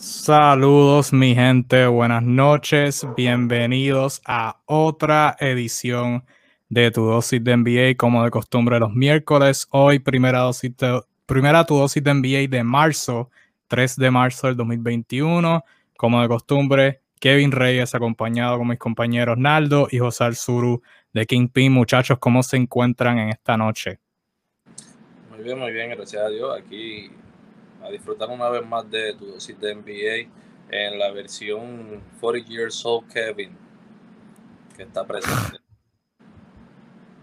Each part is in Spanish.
Saludos mi gente, buenas noches, bienvenidos a otra edición de Tu Dosis de NBA, como de costumbre los miércoles. Hoy primera, dosis primera Tu Dosis de NBA de marzo, 3 de marzo del 2021. Como de costumbre, Kevin Reyes acompañado con mis compañeros Naldo y José Alzuru de Kingpin. Muchachos, ¿cómo se encuentran en esta noche? Muy bien, muy bien, gracias a Dios. Aquí a disfrutar una vez más de tu dosis de NBA en la versión 40 Years Old Kevin, que está presente.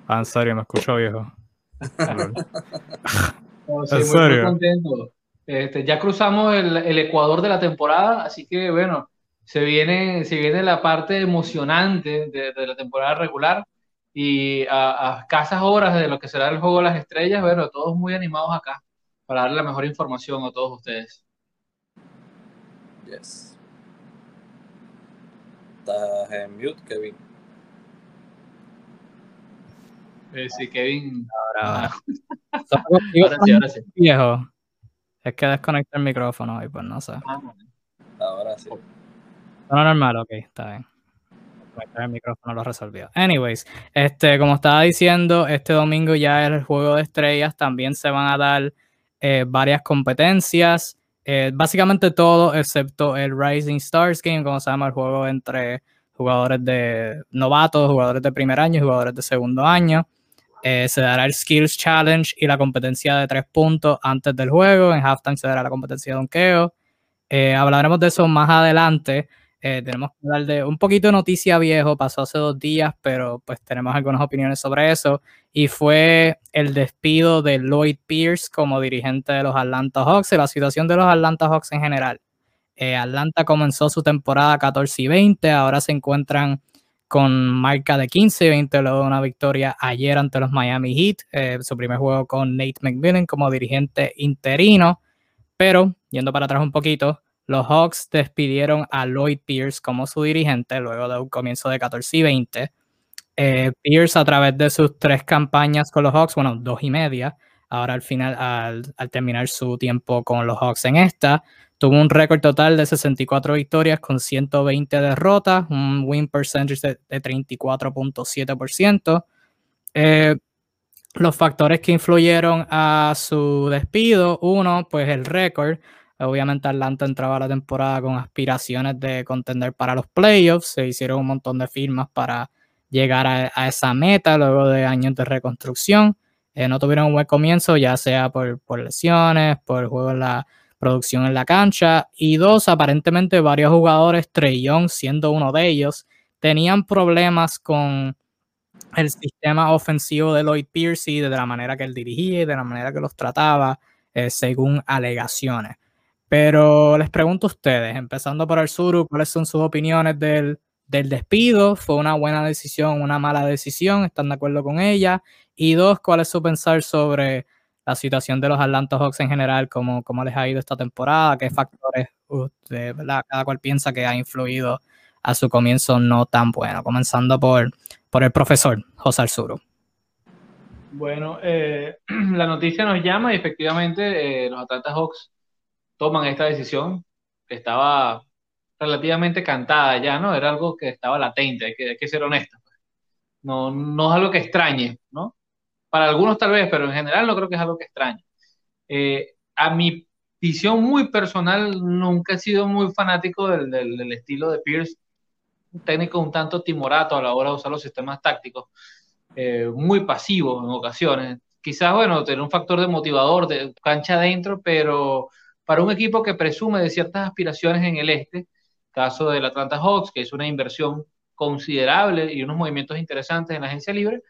Ah, en serio, me escucho viejo. Oh, sí, muy, contento. Este, ya cruzamos el, el, ecuador de la temporada, así que bueno, se viene, se viene la parte emocionante de, de la temporada regular y a, a escasas horas de lo que será el juego de las estrellas, bueno, todos muy animados acá para darle la mejor información a todos ustedes. Yes. Estás en mute, Kevin. Eh, sí, Kevin. Ahora, ahora. sí, ahora sí. Viejo. Es que desconecta el micrófono y pues no sé. Ah, ahora sí. No normal, ok, está bien. El micrófono lo resolvió. Anyways, este, como estaba diciendo, este domingo ya el juego de estrellas también se van a dar eh, varias competencias, eh, básicamente todo excepto el Rising Stars Game, como se llama el juego entre jugadores de novatos, jugadores de primer año y jugadores de segundo año. Eh, se dará el Skills Challenge y la competencia de tres puntos antes del juego. En halftime se dará la competencia de donkeo. hablaremos de eso más adelante. Eh, tenemos que hablar un poquito de noticia viejo, pasó hace dos días, pero pues tenemos algunas opiniones sobre eso. Y fue el despido de Lloyd Pierce como dirigente de los Atlanta Hawks y la situación de los Atlanta Hawks en general. Eh, Atlanta comenzó su temporada 14 y 20, ahora se encuentran con marca de 15 y 20 luego de una victoria ayer ante los Miami Heat, eh, su primer juego con Nate McMillan como dirigente interino. Pero, yendo para atrás un poquito, los Hawks despidieron a Lloyd Pierce como su dirigente luego de un comienzo de 14 y 20. Eh, Pierce a través de sus tres campañas con los Hawks, bueno, dos y media, ahora al final, al, terminar su tiempo con los Hawks en esta, tuvo un récord total de 64 victorias con 120 derrotas, un win percentage de, 34.7%. Eh, los factores que influyeron a su despido, uno, pues el récord, Obviamente Atlanta entraba la temporada con aspiraciones de contender para los playoffs, se hicieron un montón de firmas para llegar a, esa meta luego de años de reconstrucción. Eh, no tuvieron un buen comienzo, ya sea por, lesiones, por el juego en la producción en la cancha. Y dos, aparentemente varios jugadores, Young siendo uno de ellos, tenían problemas con el sistema ofensivo de Lloyd Pierce y de la manera que él dirigía y de la manera que los trataba, eh, según alegaciones. Pero les pregunto a ustedes, empezando por el sur, ¿cuáles son sus opiniones del, despido? ¿Fue una buena decisión, una mala decisión? ¿Están de acuerdo con ella? Y dos, ¿cuál es su pensar sobre la situación de los Atlanta Hawks en general? ¿Cómo, cómo les ha ido esta temporada? ¿Qué factores cada cual piensa que ha influido a su comienzo no tan bueno? Comenzando por, por el profesor José Alzuro. Bueno, eh, la noticia nos llama y efectivamente eh, los Atlanta Hawks toman esta decisión, que estaba relativamente cantada ya, ¿no? Era algo que estaba latente, hay que, que ser honesto. Pues. No, no es algo que extrañe, ¿no? Para algunos tal vez, pero en general no creo que es algo que extrañe. Eh, a mi visión muy personal, nunca he sido muy fanático del, del, estilo de Pierce, un técnico un tanto timorato a la hora de usar los sistemas tácticos, eh, muy pasivo en ocasiones. Quizás, bueno, tener un factor de motivador, de cancha adentro, pero para un equipo que presume de ciertas aspiraciones en el este, caso del Atlanta Hawks, que es una inversión considerable y unos movimientos interesantes en la agencia libre,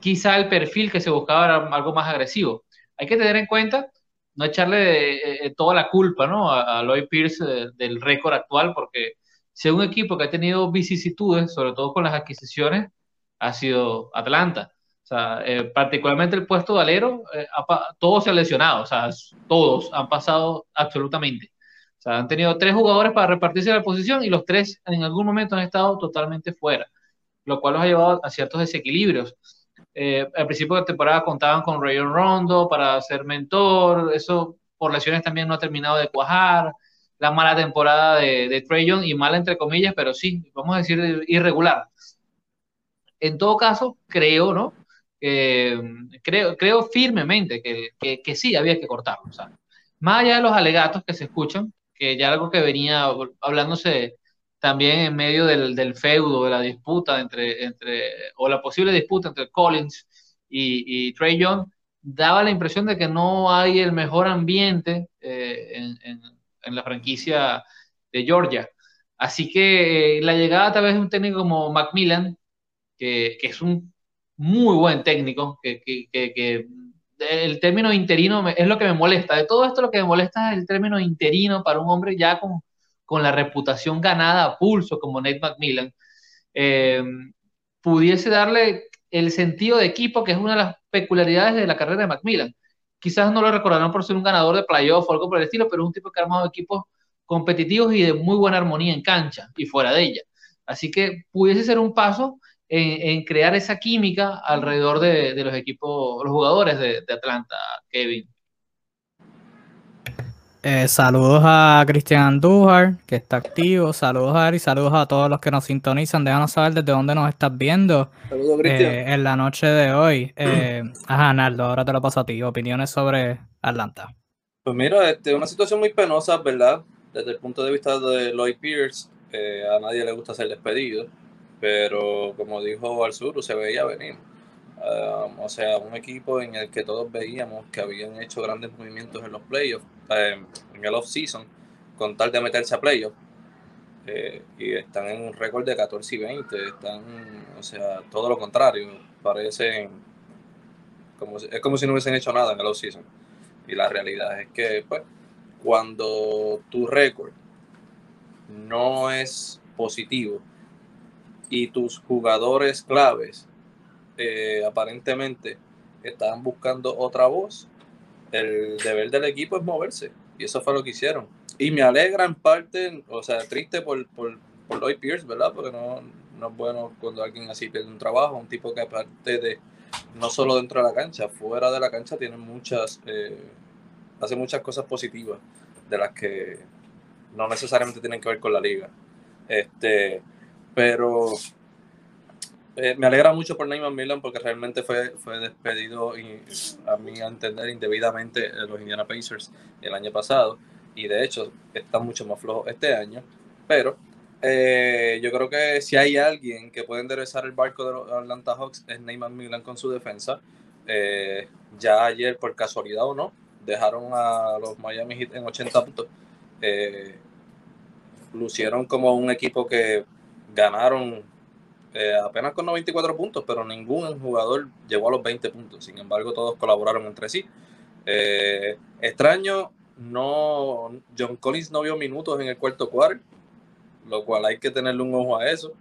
quizá el perfil que se buscaba era algo más agresivo. Hay que tener en cuenta, no echarle eh, eh, toda la culpa ¿no? a, Lloyd Pierce eh, del récord actual, porque si un equipo que ha tenido vicisitudes, sobre todo con las adquisiciones, ha sido Atlanta. O sea, eh, particularmente el puesto de alero, eh, todos se han lesionado, o sea, todos han pasado absolutamente. O sea, han tenido tres jugadores para repartirse la posición y los tres en algún momento han estado totalmente fuera, lo cual los ha llevado a ciertos desequilibrios. Eh, al principio de la temporada contaban con Rayon Rondo para ser mentor, eso por lesiones también no ha terminado de cuajar. la mala temporada de, de y mala entre comillas, pero sí, vamos a decir irregular. En todo caso, creo, ¿no? Creo, creo firmemente que, que, que, sí había que cortarlo. O sea, más allá de los alegatos que se escuchan, que ya algo que venía hablándose también en medio del, del feudo, de la disputa entre, entre, o la posible disputa entre Collins y, y Trey Young, daba la impresión de que no hay el mejor ambiente eh, en, en, en, la franquicia de Georgia. Así que eh, la llegada tal vez de un técnico como Macmillan, que, que es un muy buen técnico, que, que, que, el término interino es lo que me molesta. De todo esto lo que me molesta es el término interino para un hombre ya con, con la reputación ganada a pulso como Nate McMillan. Eh, pudiese darle el sentido de equipo, que es una de las peculiaridades de la carrera de Macmillan. Quizás no lo recordarán por ser un ganador de playoff o algo por el estilo, pero es un tipo que ha armado equipos competitivos y de muy buena armonía en cancha y fuera de ella. Así que pudiese ser un paso en, crear esa química alrededor de, los equipos, los jugadores de, Atlanta, Kevin. Eh, saludos a Cristian Andújar, que está activo. Saludos a él y saludos a todos los que nos sintonizan. Déjanos saber desde dónde nos estás viendo saludos, eh, en la noche de hoy. Eh, ajá, Naldo, ahora te lo paso a ti. Opiniones sobre Atlanta. Pues mira, este, una situación muy penosa, ¿verdad? Desde el punto de vista de Lloyd Pierce, a nadie le gusta ser despedido pero como dijo Sur, se veía venir. Um, o sea, un equipo en el que todos veíamos que habían hecho grandes movimientos en los playoffs, em, en el off-season, con tal de meterse a playoffs. Eh, y están en un récord de 14 y 20. Están, o sea, todo lo contrario. Parecen como es como si no hubiesen hecho nada en el off-season. Y la realidad es que, pues, cuando tu récord no es positivo, y tus jugadores claves eh, aparentemente estaban buscando otra voz, el deber del equipo es moverse. Y eso fue lo que hicieron. Y me alegra en parte, o sea, triste por, por, por Lloyd Pierce, ¿verdad? Porque no, no es bueno cuando alguien así pierde un trabajo, un tipo que aparte de, no solo dentro de la cancha, fuera de la cancha tiene muchas, eh, hace muchas cosas positivas de las que no necesariamente tienen que ver con la liga. Este, pero eh, me alegra mucho por Neymar Milan porque realmente fue, fue despedido, y, a a entender, indebidamente los Indiana Pacers el año pasado. Y de hecho, está mucho más flojo este año. Pero eh, yo creo que si hay alguien que puede enderezar el barco de los Atlanta Hawks es Neymar Milan con su defensa. Eh, ya ayer, por casualidad o no, dejaron a los Miami Heat en 80 puntos. lucieron como un equipo que ganaron eh, apenas con 94 puntos, pero ningún jugador llegó a los 20 puntos. Sin embargo, todos colaboraron entre sí. Eh, extraño, no, John Collins no vio minutos en el cuarto cuarto, lo cual hay que tenerle un ojo a eso.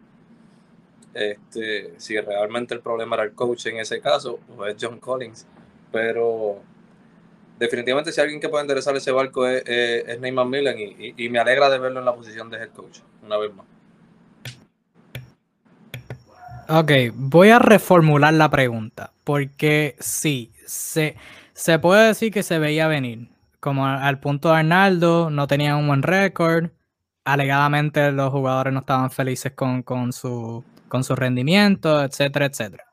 Este, si realmente el problema era el coach en ese caso, pues es John Collins. Pero definitivamente si alguien que puede enderezar ese barco es, es, Neyman Millen y, y me alegra de verlo en la posición de head coach, una vez más. Ok, voy a reformular la pregunta, porque sí, se, se puede decir que se veía venir. Como al punto de Arnaldo, no tenían un buen récord, alegadamente los jugadores no estaban felices con, con, su, con su rendimiento, etcétera, etcétera.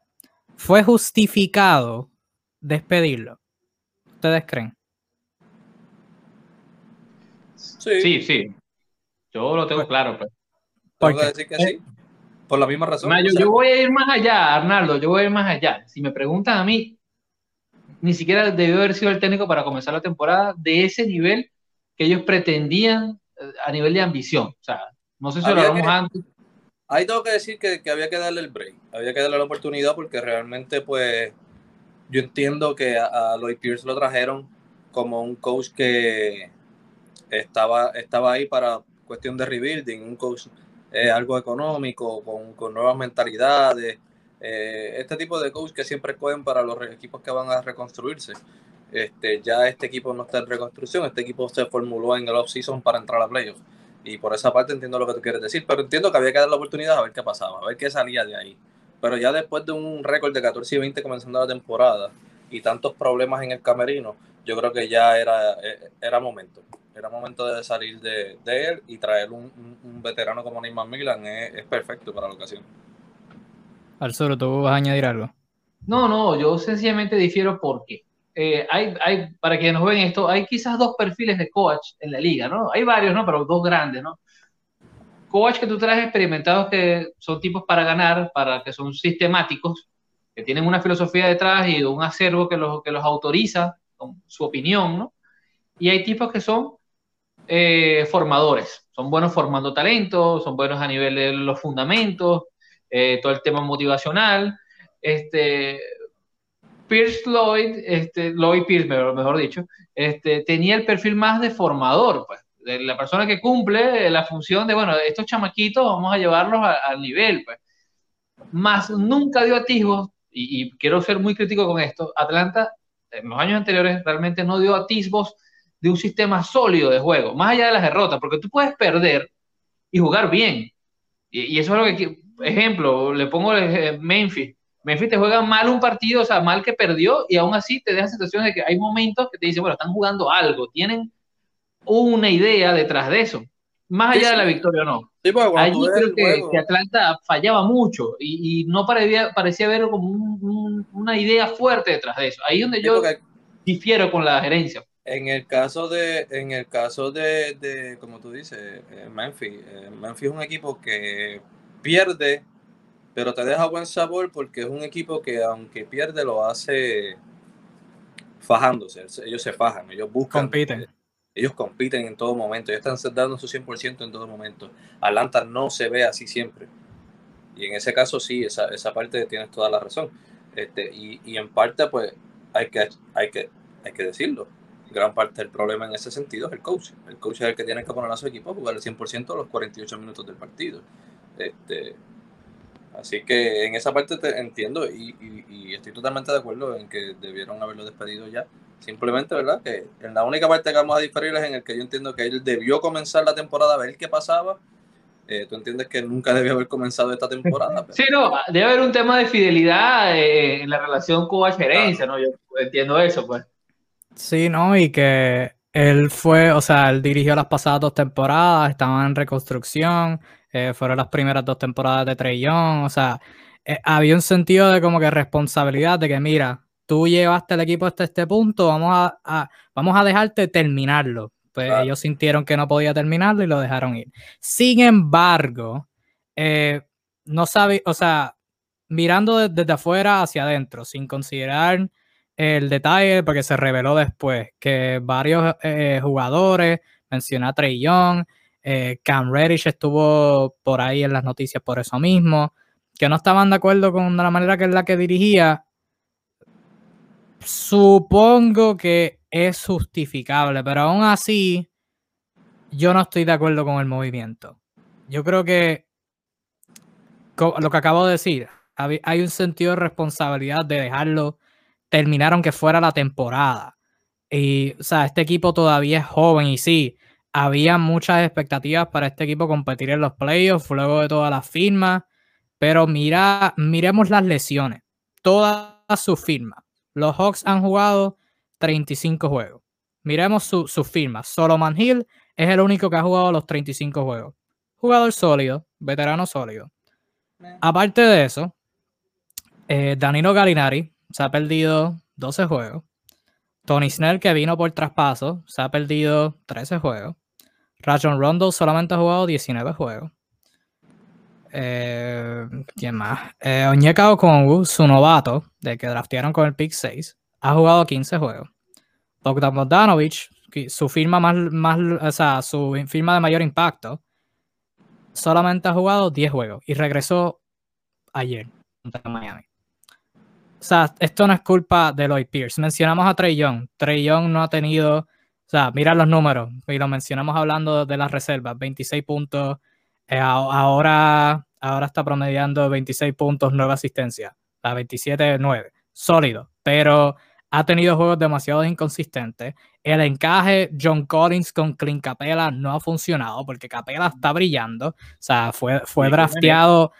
¿Fue justificado despedirlo? ¿Ustedes creen? Sí, sí. sí. Yo lo tengo pues, claro. Pues. ¿Tengo decir que sí? Por la misma razón. yo, voy a ir más allá, Arnaldo, yo voy a ir más allá. Si me preguntan a mí, ni siquiera debió haber sido el técnico para comenzar la temporada de ese nivel que ellos pretendían eh, a nivel de ambición. O sea, no sé si lo hablamos antes. Ahí tengo que decir que, había que darle el break, había que darle la oportunidad porque realmente, pues, yo entiendo que a, a Lloyd Pierce lo trajeron como un coach que estaba, estaba ahí para cuestión de rebuilding, un coach eh, algo económico, con, con nuevas mentalidades. Eh, este tipo de coach que siempre cogen para los equipos que van a reconstruirse. Este, ya este equipo no está en reconstrucción, este equipo se formuló en el off-season para entrar a playoffs. Y por esa parte entiendo lo que tú quieres decir, pero entiendo que había que dar la oportunidad a ver qué pasaba, a ver qué salía de ahí. Pero ya después de un récord de 14 y 20 comenzando la temporada y tantos problemas en el camerino, yo creo que ya era, eh, era momento. Era momento de salir de, él y traer un, veterano como Neymar Milan es, perfecto para la ocasión. Arturo, ¿tú vas a añadir algo? No, no, yo sencillamente difiero porque eh, hay, hay, para quienes nos ven esto, hay quizás dos perfiles de coach en la liga, ¿no? Hay varios, ¿no? Pero dos grandes, ¿no? Coach que tú traes experimentados que son tipos para ganar, para que son sistemáticos, que tienen una filosofía detrás y un acervo que los, que los autoriza con su opinión, ¿no? Y hay tipos que son eh, formadores, son buenos formando talentos, son buenos a nivel de los fundamentos, eh, todo el tema motivacional. Este, Pierce Lloyd, este, Lloyd Pierce, mejor, dicho, este, tenía el perfil más de formador, pues, de la persona que cumple la función de, bueno, estos chamaquitos vamos a llevarlos al nivel, pues. Más nunca dio atisbos, y, y quiero ser muy crítico con esto, Atlanta en los años anteriores realmente no dio atisbos de un sistema sólido de juego, más allá de las derrotas, porque tú puedes perder y jugar bien. Y, eso es lo que, ejemplo, le pongo Memphis. Memphis te juega mal un partido, o sea, mal que perdió, y aún así te deja situaciones de que hay momentos que te dicen, bueno, están jugando algo, tienen una idea detrás de eso, más allá de la victoria o no. Sí, Allí creo que, Atlanta fallaba mucho y, no parecía, parecía haber como una idea fuerte detrás de eso. Ahí es donde yo difiero con la gerencia. En el caso de, en el caso de, como tú dices, eh, Memphis, eh, Memphis es un equipo que pierde, pero te deja buen sabor porque es un equipo que aunque pierde lo hace fajándose, ellos se fajan, ellos buscan. Compiten. Ellos compiten en todo momento, ellos están dando su 100% en todo momento. Atlanta no se ve así siempre. Y en ese caso sí, esa, esa parte tienes toda la razón. Este, y, y en parte pues hay que, hay que, hay que decirlo gran parte del problema en ese sentido es el coach. El coach es el que tiene que poner a su equipo a jugar el 100% a los 48 minutos del partido. Este, así que en esa parte te entiendo y, estoy totalmente de acuerdo en que debieron haberlo despedido ya. Simplemente, ¿verdad? Que en la única parte que vamos a diferir es en el que yo entiendo que él debió comenzar la temporada a ver qué pasaba. Eh, tú entiendes que nunca debió haber comenzado esta temporada. Sí, no, debe haber un tema de fidelidad eh, en la relación coach-gerencia, ¿no? Yo entiendo eso, pues. Sí, ¿no? Y que él fue, o sea, él dirigió las pasadas dos temporadas, estaban en reconstrucción, eh, fueron las primeras dos temporadas de Trey Young, o sea, eh, había un sentido de como que responsabilidad de que, mira, tú llevaste el equipo hasta este punto, vamos a, vamos a dejarte terminarlo. Pues ellos sintieron que no podía terminarlo y lo dejaron ir. Sin embargo, eh, no sabe, o sea, mirando desde afuera hacia adentro, sin considerar el detalle, porque se reveló después, que varios eh, jugadores, mencioné a Trey Young, eh, Cam Reddish estuvo por ahí en las noticias por eso mismo, que no estaban de acuerdo con la manera que es la que dirigía. Supongo que es justificable, pero aún así yo no estoy de acuerdo con el movimiento. Yo creo que lo que acabo de decir, hay un sentido de responsabilidad de dejarlo terminaron que fuera la temporada. Y, o sea, este equipo todavía es joven y sí, había muchas expectativas para este equipo competir en los playoffs luego de todas las firmas, pero mira, miremos las lesiones, todas sus firmas. Los Hawks han jugado 35 juegos. Miremos sus su firmas. Solomon Hill es el único que ha jugado los 35 juegos. Jugador sólido, veterano sólido. Aparte de eso, eh, Danilo Galinari se ha perdido 12 juegos. Tony Snell, que vino por traspaso, se ha perdido 13 juegos. Rajon Rondo solamente ha jugado 19 juegos. Eh, ¿Quién más? Eh, Onyeka Okongu, su novato, de que draftearon con el pick 6, ha jugado 15 juegos. Bogdan Bogdanovic, su firma más, más, o sea, su firma de mayor impacto, solamente ha jugado 10 juegos y regresó ayer contra Miami. O sea, esto no es culpa de Lloyd Pierce. Mencionamos a Trey Young. Trey Young no ha tenido, o sea, mira los números, y lo mencionamos hablando de las reservas, 26 puntos, eh, ahora, ahora está promediando 26 puntos, 9 asistencias, la 27-9, sólido, pero ha tenido juegos demasiado inconsistentes. El encaje John Collins con Clint Capela no ha funcionado porque Capela está brillando. O sea, fue, fue drafteado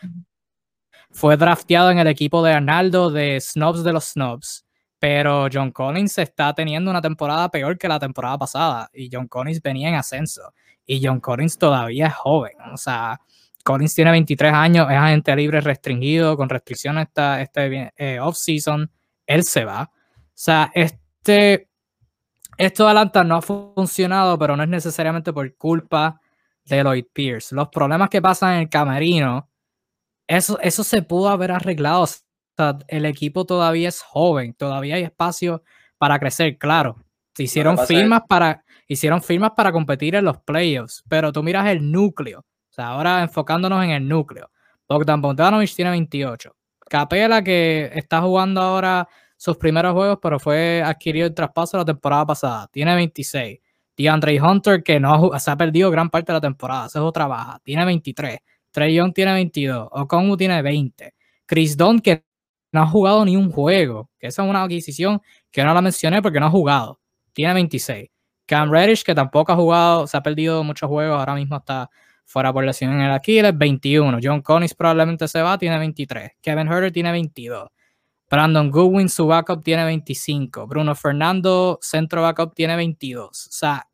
fue drafteado en el equipo de Arnaldo de Snobs de los Snobs. pero John Collins está teniendo una temporada peor que la temporada pasada y John Collins venía en ascenso y John Collins todavía es joven, o sea, Collins tiene 23 años, es agente libre restringido, con restricciones esta, este eh, off-season, él se va. O sea, este, esto de Atlanta no ha funcionado, pero no es necesariamente por culpa de Lloyd Pierce. Los problemas que pasan en el camerino, eso, eso se pudo haber arreglado el equipo todavía es joven, todavía hay espacio para crecer, claro. Se hicieron firmas para hicieron firmas para competir en los playoffs, pero tú miras el núcleo. O sea, ahora enfocándonos en el núcleo. Bogdan Bogdanovich tiene 28. Capela que está jugando ahora sus primeros juegos, pero fue adquirido el traspaso la temporada pasada, tiene 26. DeAndre Hunter que no se ha perdido gran parte de la temporada, se es otra baja, tiene 23. Trey Young tiene 22, Okongu tiene 20. Chris Dunn que no ha jugado ni un juego, que esa es una adquisición que no la mencioné porque no ha jugado, tiene 26. Cam Reddish, que tampoco ha jugado, se ha perdido muchos juegos, ahora mismo está fuera por lesión en el Aquiles, 21. John Collins probablemente se va, tiene 23. Kevin Herter tiene 22. Brandon Goodwin, su backup, tiene 25. Bruno Fernando, centro backup, tiene 22. O sea,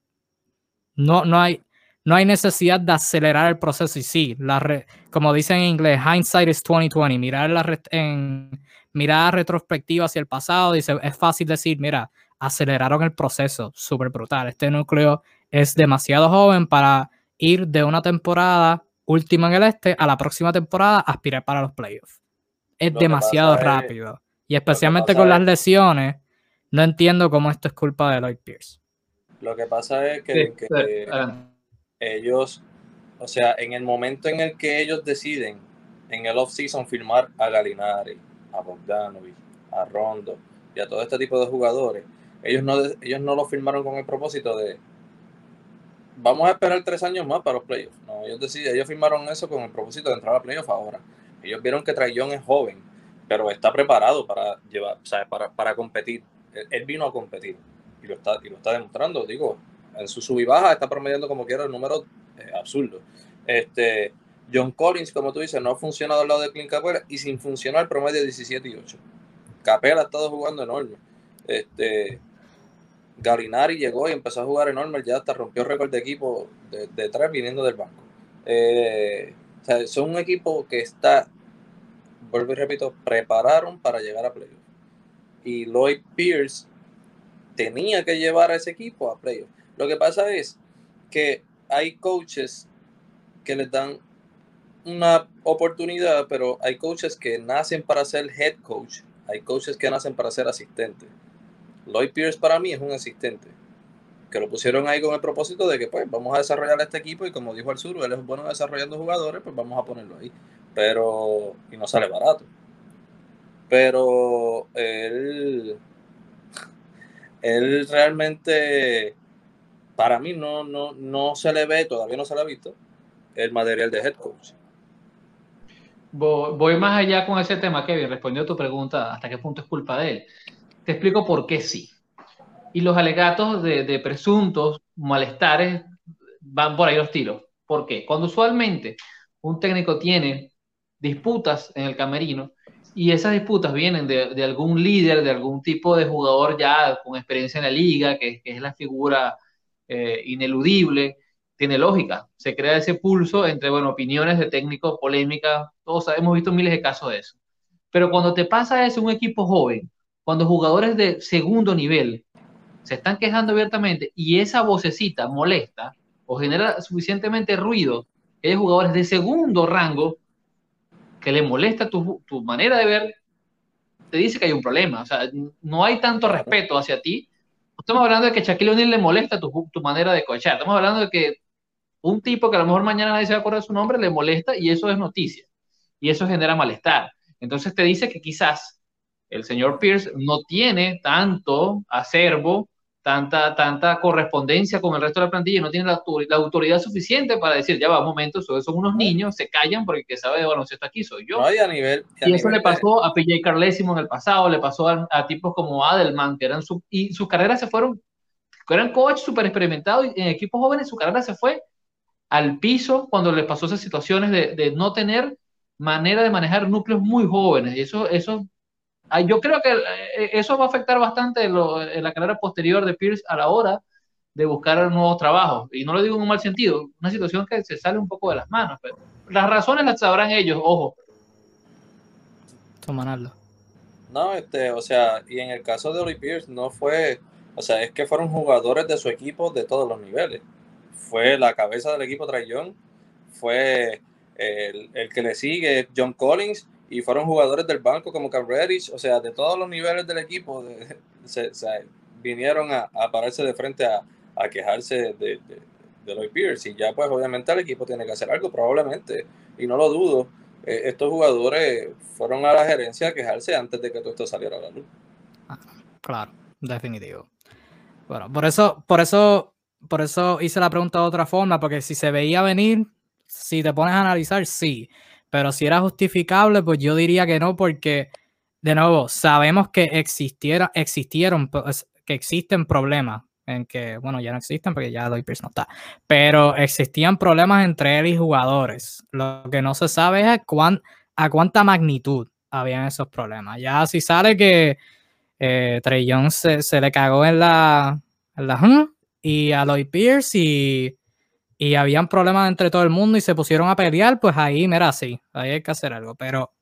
no, no hay, no hay necesidad de acelerar el proceso. Y sí, la como dicen en inglés, hindsight is 2020. Mirar la en mirar retrospectiva hacia el pasado, dice, es fácil decir, mira, aceleraron el proceso, súper brutal. Este núcleo es demasiado joven para ir de una temporada última en el este a la próxima temporada aspirar para los playoffs. Es demasiado rápido. y especialmente con las lesiones, no entiendo cómo esto es culpa de Lloyd Pierce. Lo que pasa es que ellos, o sea, en el momento en el que ellos deciden en el off-season firmar a Galinari, a Bogdanovic, a Rondo y a todo este tipo de jugadores, ellos no, ellos no lo firmaron con el propósito de vamos a esperar tres años más para los playoffs. No, ellos deciden, ellos firmaron eso con el propósito de entrar a playoffs ahora. Ellos vieron que Trae es joven, pero está preparado para llevar, o sea, para, para competir. Él, vino a competir y lo está, y lo está demostrando. Digo, en su sub y baja está promediando como quiera el número eh, absurdo. Este, John Collins, como tú dices, no ha funcionado al lado de Clint Capela y sin funcionar promedio 17 y 8. Capela ha estado jugando enorme. Este, Garinari llegó y empezó a jugar enorme, ya hasta rompió récord de equipo de, tres viniendo del banco. Eh, o sea, son un equipo que está, vuelvo y repito, prepararon para llegar a playoff. Y Lloyd Pierce tenía que llevar a ese equipo a playoff. Lo que pasa es que hay coaches que les dan una oportunidad, pero hay coaches que nacen para ser head coach, hay coaches que nacen para ser asistente. Lloyd Pierce para mí es un asistente, que lo pusieron ahí con el propósito de que pues vamos a desarrollar este equipo y como dijo el sur, él es bueno desarrollando jugadores, pues vamos a ponerlo ahí. Pero, y no sale barato. Pero él, él realmente para mí no, no, no se le ve, todavía no se le ha visto el material de head coach. Voy más allá con ese tema, Kevin, respondiendo a tu pregunta, ¿hasta qué punto es culpa de él? Te explico por qué sí. Y los alegatos de, presuntos malestares van por ahí los tiros. ¿Por qué? Cuando usualmente un técnico tiene disputas en el camerino y esas disputas vienen de, de, algún líder, de algún tipo de jugador ya con experiencia en la liga, que es la figura eh, ineludible, tiene lógica. Se crea ese pulso entre, bueno, opiniones de técnicos, polémicas, todos hemos visto miles de casos de eso. Pero cuando te pasa eso un equipo joven, cuando jugadores de segundo nivel se están quejando abiertamente y esa vocecita molesta o genera suficientemente ruido, que hay jugadores de segundo rango que le molesta tu, tu manera de ver, te dice que hay un problema. O sea, no hay tanto respeto hacia ti estamos hablando de que Shaquille O'Neal le molesta tu, tu manera de coachar. Estamos hablando de que un tipo que a lo mejor mañana nadie se va a acordar de su nombre le molesta y eso es noticia. Y eso genera malestar. Entonces te dice que quizás el señor Pierce no tiene tanto acervo tanta, tanta correspondencia con el resto de la plantilla, no tiene la, autoridad suficiente para decir, ya va, un momento, son unos niños, se callan porque el que sabe de baloncesto aquí soy yo. a nivel, y, eso le pasó a PJ Carlesimo en el pasado, le pasó a, tipos como Adelman, que eran su, y sus carreras se fueron, eran coach súper experimentados, y en equipos jóvenes su carrera se fue al piso cuando les pasó esas situaciones de, de no tener manera de manejar núcleos muy jóvenes, y eso, eso yo creo que eh, eso va a afectar bastante en la carrera posterior de Pierce a la hora de buscar nuevos trabajos. Y no lo digo en un mal sentido, una situación que se sale un poco de las manos. Pero las razones las sabrán ellos, ojo. Tomanarlo. No, este, o sea, y en el caso de Oli Pierce no fue, o sea, es que fueron jugadores de su equipo de todos los niveles. Fue la cabeza del equipo Young, fue el, el, que le sigue John Collins y fueron jugadores del banco como Cam Reddish, o sea, de todos los niveles del equipo se, vinieron a, pararse de frente a, quejarse de, de, de Lloyd Pierce y ya pues obviamente el equipo tiene que hacer algo probablemente y no lo dudo eh, estos jugadores fueron a la gerencia a quejarse antes de que todo esto saliera a la luz. Ah, claro, definitivo. Bueno, por eso, por eso, por eso hice la pregunta de otra forma, porque si se veía venir, si te pones a analizar, sí. Pero si era justificable, pues yo diría que no, porque, de nuevo, sabemos que existiera, existieron, pues, que existen problemas en que, bueno, ya no existen porque ya Doy Pierce no está, pero existían problemas entre él y jugadores. Lo que no se sabe es a, cuán, a cuánta magnitud habían esos problemas. Ya si sale que eh, Trey Jones se, le cagó en la, en la y a Lloyd Pierce y, y habían problemas entre todo el mundo y se pusieron a pelear, pues ahí, mira, sí, ahí hay que hacer algo. Pero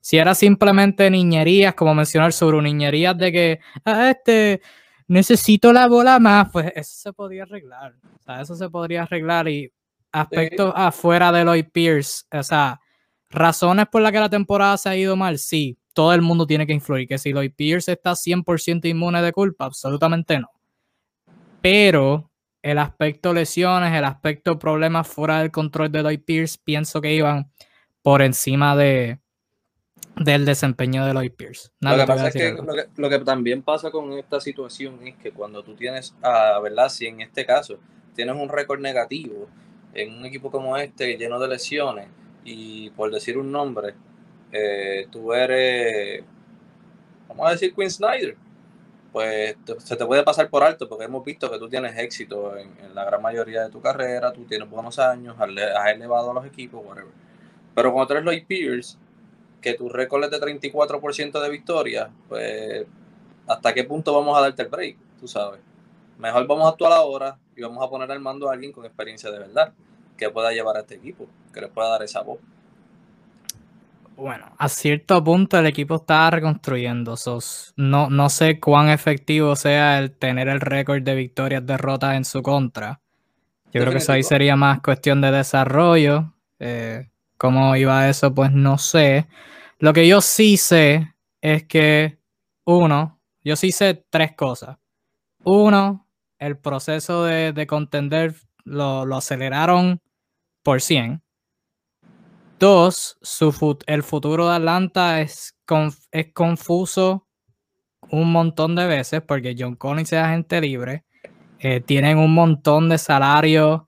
si era simplemente niñerías, como mencionó el sur, niñerías de que, ah, este, necesito la bola más, pues eso se podría arreglar. O sea, eso se podría arreglar y aspectos afuera de Lloyd Pierce, o sea, razones por las que la temporada se ha ido mal, sí, todo el mundo tiene que influir. Que si Lloyd Pierce está 100% inmune de culpa, absolutamente no. Pero el aspecto lesiones, el aspecto problemas fuera del control de Lloyd Pierce, pienso que iban por encima de, del desempeño de Lloyd Pierce. lo que pasa es que lo, que también pasa con esta situación es que cuando tú tienes, a ¿verdad? Si en este caso tienes un récord negativo en un equipo como este lleno de lesiones y por decir un nombre, eh, tú eres, vamos a decir Quinn Snyder, pues se te puede pasar por alto porque hemos visto que tú tienes éxito en, la gran mayoría de tu carrera, tú tienes buenos años, has elevado a los equipos, whatever. Pero cuando eres Lloyd Pierce, que tu récord es de 34% de victoria, pues hasta qué punto vamos a darte el break, tú sabes. Mejor vamos a actuar ahora y vamos a poner al mando a alguien con experiencia de verdad, que pueda llevar a este equipo, que le pueda dar esa voz. Bueno, a cierto punto el equipo está reconstruyendo. no, no sé cuán efectivo sea el tener el récord de victorias, derrotas en su contra. Yo creo que eso ahí sería más cuestión de desarrollo. Eh, ¿Cómo iba eso? Pues no sé. Lo que yo sí sé es que, uno, yo sí sé tres cosas. Uno, el proceso de, contender lo, aceleraron por 100. Dos, su el futuro de Atlanta es, es confuso un montón de veces porque John Collins es agente libre. Eh, tienen un montón de salarios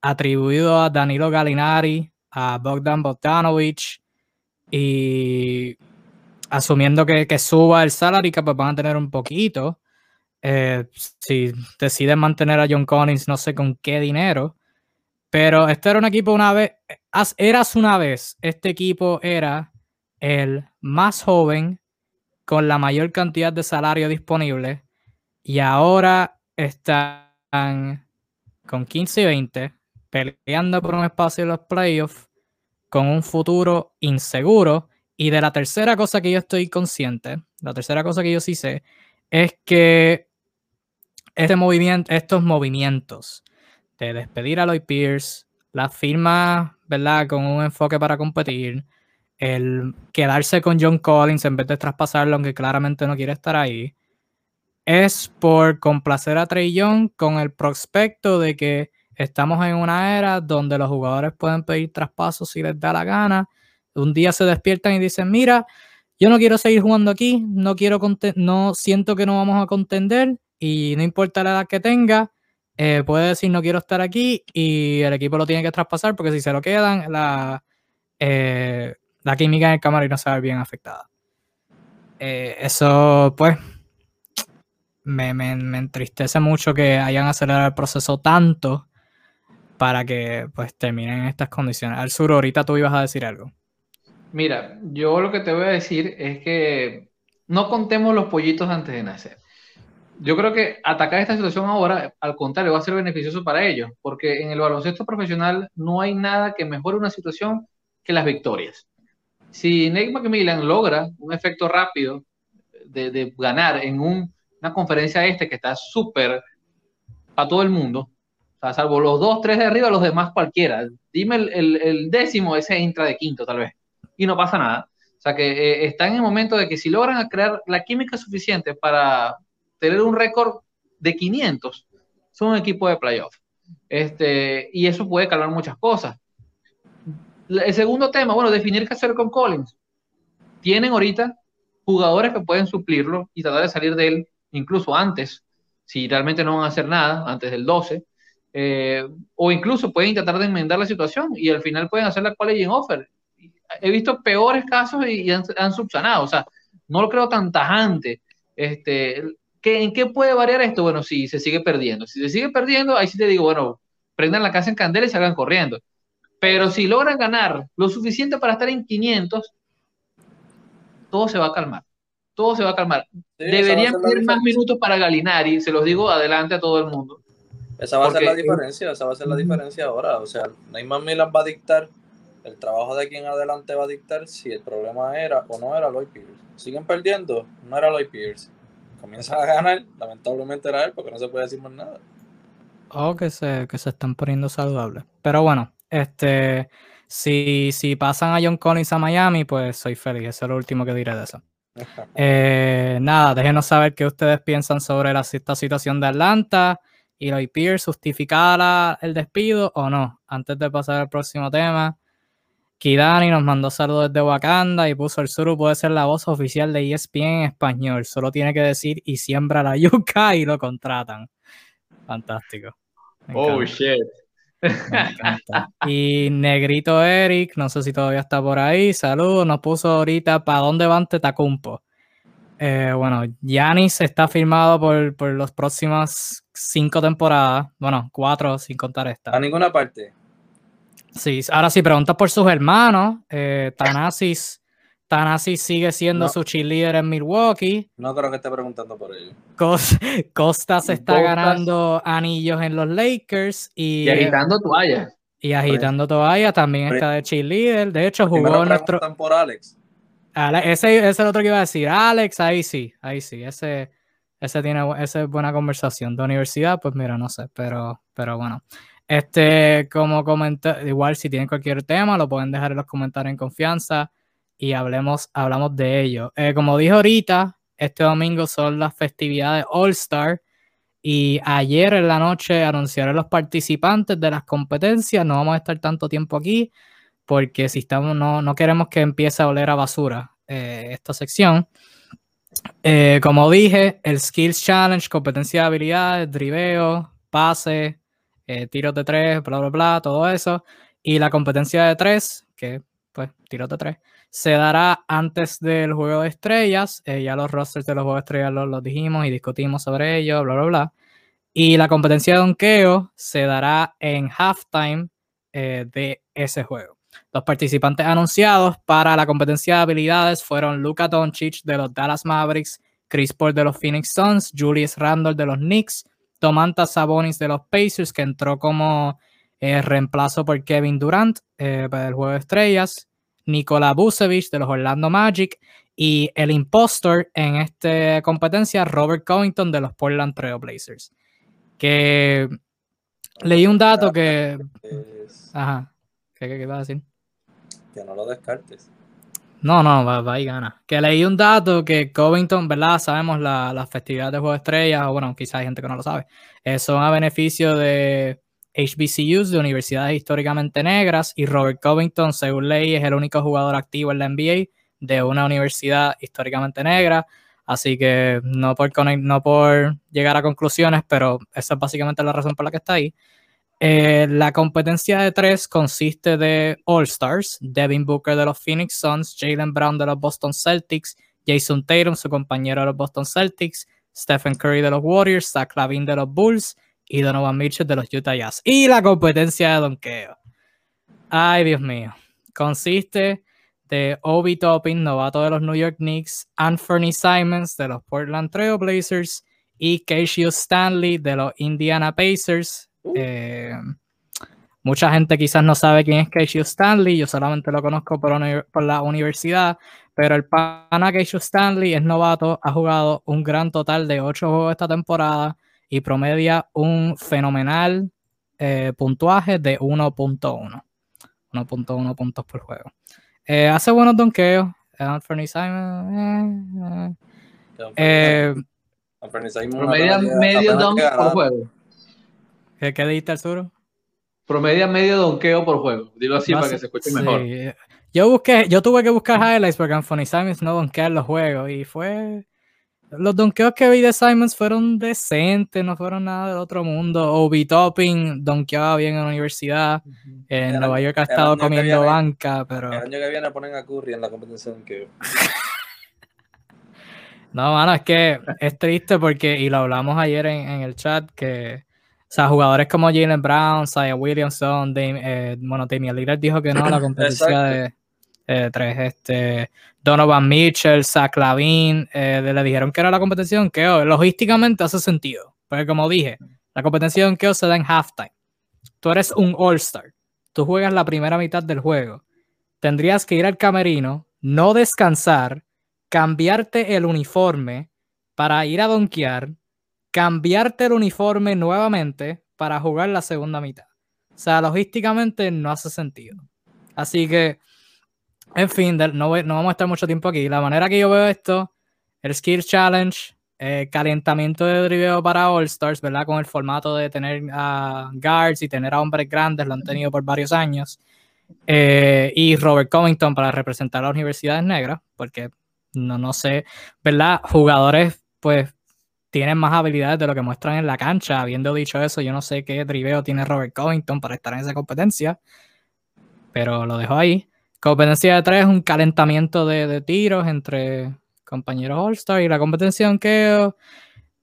atribuidos a Danilo Gallinari, a Bogdan Bogdanovich y asumiendo que, suba el salary que pues van a tener un poquito. Eh, si deciden mantener a John Collins, no sé con qué dinero. Pero este era un equipo una vez, eras una vez, este equipo era el más joven con la mayor cantidad de salario disponible y ahora están con 15 y 20 peleando por un espacio en los playoffs con un futuro inseguro. Y de la tercera cosa que yo estoy consciente, la tercera cosa que yo sí sé, es que este movimiento, estos movimientos de despedir a Lloyd Pierce, la firma, ¿verdad? Con un enfoque para competir, el quedarse con John Collins en vez de traspasarlo, aunque claramente no quiere estar ahí, es por complacer a Trey Young con el prospecto de que Estamos en una era donde los jugadores pueden pedir traspasos si les da la gana. Un día se despiertan y dicen, mira, yo no quiero seguir jugando aquí, no quiero no siento que no vamos a contender y no importa la edad que tenga, eh, puede decir no quiero estar aquí y el equipo lo tiene que traspasar porque si se lo quedan, la, eh, la química en el camarín no se va a ver bien afectada. Eh, eso, pues, me, me, me, entristece mucho que hayan acelerado el proceso tanto para que pues terminen en estas condiciones. Al sur, ahorita tú ibas a decir algo. Mira, yo lo que te voy a decir es que no contemos los pollitos antes de nacer. Yo creo que atacar esta situación ahora, al contrario, va a ser beneficioso para ellos, porque en el baloncesto profesional no hay nada que mejore una situación que las victorias. Si Nick McMillan logra un efecto rápido de, ganar en una conferencia este que está súper para todo el mundo, salvo los dos, tres de arriba, los demás cualquiera. Dime el, décimo, ese entra de quinto tal vez, y no pasa nada. O sea que eh, en el momento de que si logran crear la química suficiente para tener un récord de 500, son un equipo de playoff. Este, y eso puede calmar muchas cosas. El segundo tema, bueno, definir qué hacer con Collins. Tienen ahorita jugadores que pueden suplirlo y tratar de salir de él incluso antes, si realmente no van a hacer nada, antes del 12. Eh, o incluso pueden intentar de enmendar la situación y al final pueden hacer la quality offer he visto peores casos y, han, subsanado. O sea, no lo creo tan tajante. Este, ¿qué, ¿En qué puede variar esto? Bueno, si se sigue perdiendo. Si se sigue perdiendo, ahí sí te digo, bueno, prendan la casa en candela y salgan corriendo. Pero si logran ganar lo suficiente para estar en 500, todo se va a calmar. Todo se va a calmar. Deberían tener más minutos para Galinari, se los digo adelante a todo el mundo. Esa va a ser la diferencia, esa va a ser la diferencia ahora. O sea, Neymar Milan va a dictar el trabajo de aquí en adelante va a dictar si el problema era o no era Lloyd Pierce. Siguen perdiendo, no era Lloyd Pierce. Comienzan a ganar, lamentablemente era él, porque no se puede decir más nada. O que se, que se están poniendo saludables. Pero bueno, este si, si pasan a John Collins a Miami, pues soy feliz. Eso es lo último que diré de eso. Eh, nada, déjenos saber qué ustedes piensan sobre la, esta situación de Atlanta y Lloyd Pierce, justificada el despido o no. Antes de pasar al próximo tema, Kidani nos mandó saludos desde Wakanda y puso el Suru puede ser la voz oficial de ESPN en español. Solo tiene que decir y siembra la yuca y lo contratan. Fantástico. oh shit. Y Negrito Eric, no sé si todavía está por ahí. Saludos, nos puso ahorita para dónde van Tetacumpo. Eh, bueno, Yanis está firmado por, por las próximas cinco temporadas. Bueno, cuatro sin contar esta. A ninguna parte. Sí, ahora si preguntas por sus hermanos, eh, Tanasis, Tanasis sigue siendo su cheerleader en Milwaukee. No creo que esté preguntando por ello. Costa se está ganando anillos en los Lakers y, y agitando toalla. Y agitando toalla, también está de cheerleader. De hecho, jugó nuestro. por Alex. ese, ese es el otro que iba a decir. Alex, ahí sí, ahí sí. Ese, ese tiene esa es buena conversación. De universidad, pues mira, no sé, pero, pero bueno. Este, como comenté, igual si tienen cualquier tema, lo pueden dejar en los comentarios en confianza y hablemos, hablamos de ello. Eh, como dije ahorita, este domingo son las festividades All Star y ayer en la noche anunciaron los participantes de las competencias. No vamos a estar tanto tiempo aquí porque si estamos, no, no queremos que empiece a oler a basura eh, esta sección. Eh, como dije, el Skills Challenge, competencia de habilidades, driveo, pase, eh, tiros de tres, bla, bla, bla, todo eso. Y la competencia de tres, que pues tiros de tres, se dará antes del juego de estrellas. Eh, ya los rosters de los juegos de estrellas los, dijimos y discutimos sobre ello, bla, bla, bla. Y la competencia de donkeo se dará en halftime eh, de ese juego. Los participantes anunciados para la competencia de habilidades fueron Luka Doncic de los Dallas Mavericks, Chris Paul de los Phoenix Suns, Julius Randle de los Knicks, Domantas Sabonis de los Pacers, que entró como eh, reemplazo por Kevin Durant eh, para el juego de estrellas, Nikola Vucevic de los Orlando Magic y el impostor en esta competencia, Robert Covington de los Portland Trail Blazers. Que leí un dato que... Ajá. ¿Qué, qué, qué a decir? Que no lo descartes. No, no, va, y gana. Que leí un dato que Covington, ¿verdad? Sabemos las la festividades de Juego de Estrellas, o bueno, quizás hay gente que no lo sabe, eh, son a beneficio de HBCUs, de universidades históricamente negras, y Robert Covington, según ley, es el único jugador activo en la NBA de una universidad históricamente negra. Así que no por, no por llegar a conclusiones, pero esa es básicamente la razón por la que está ahí. Eh, la competencia de tres consiste de All Stars, Devin Booker de los Phoenix Suns, Jalen Brown de los Boston Celtics, Jason Tatum, su compañero de los Boston Celtics, Stephen Curry de los Warriors, Zach Lavin de los Bulls y Donovan Mitchell de los Utah Jazz. Y la competencia de donkeo. Ay, Dios mío. Consiste de Obi Toppin, novato de los New York Knicks, Anthony Simons de los Portland Trail Blazers y Casey Stanley de los Indiana Pacers. Uh. Eh, mucha gente quizás no sabe quién es Casey Stanley, yo solamente lo conozco por, uni- por la universidad, pero el pana Casey Stanley es novato, ha jugado un gran total de 8 juegos esta temporada y promedia un fenomenal eh, puntuaje de 1.1. 1.1 puntos por juego. Eh, hace buenos donkeos. Anthony Simon. eh, eh, Anthony Simons Promedia apenas llega- medio dunk por juego. ¿Qué, qué dijiste, Arturo? Promedia medio donkeo por juego. Dilo así No para que se escuche sí. mejor. Yo busqué, yo tuve que buscar highlights porque Anthony Simons no donkea en los juegos y fue. Los donkeos que vi de Simons fueron decentes, no fueron nada del otro mundo. Obi Topping donkeaba bien en la universidad. En El Nueva York ha estado comiendo viene- banca, pero. El año que viene ponen a Curry en la competición que No, mano, es que es triste porque, y lo hablamos ayer en, en el chat, que, o sea, jugadores como Jalen Brown, Saya Williamson, Dame, eh, bueno, Damian Lillard dijo que no a la competencia de, eh, tres, este, Donovan Mitchell, Zach Lavin, eh, le dijeron que era la competición que oh, logísticamente hace sentido, porque como dije, la competición que se da en halftime. Tú eres un All-Star, tú juegas la primera mitad del juego, tendrías que ir al camerino, no descansar, cambiarte el uniforme para ir a donkear, cambiarte el uniforme nuevamente para jugar la segunda mitad. O sea, logísticamente no hace sentido. Así que, en fin, no vamos a estar mucho tiempo aquí. La manera que yo veo esto, el Skill Challenge, eh, calentamiento de driveo para All Stars, ¿verdad? Con el formato de tener a guards y tener a hombres grandes, lo han tenido por varios años. Eh, y Robert Covington para representar a las universidades negras, porque no, no sé, ¿verdad? Jugadores, pues, tienen más habilidades de lo que muestran en la cancha. Habiendo dicho eso, yo no sé qué driveo tiene Robert Covington para estar en esa competencia, pero lo dejo ahí. Competencia de tres, un calentamiento de, de tiros entre compañeros All-Star y la competencia en que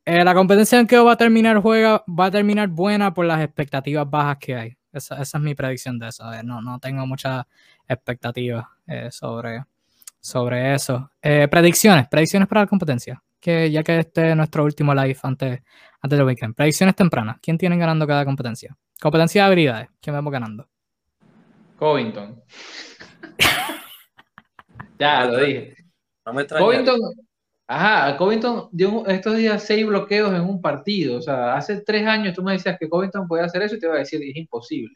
la competencia en que va a terminar juega va a terminar buena por las expectativas bajas que hay. Esa, es mi predicción de eso. eh, No, no tengo muchas expectativas eh, sobre, sobre eso. Eh, predicciones, predicciones para la competencia. Que ya que este es nuestro último live antes, antes del weekend. Predicciones tempranas. ¿Quién tiene ganando cada competencia? Competencia de habilidades. ¿Quién vemos ganando? Covington. ya, lo dije. no me. Covington, ajá, Covington dio estos días seis bloqueos en un partido. O sea, hace tres años tú me decías que Covington podía hacer eso y te iba a decir es imposible.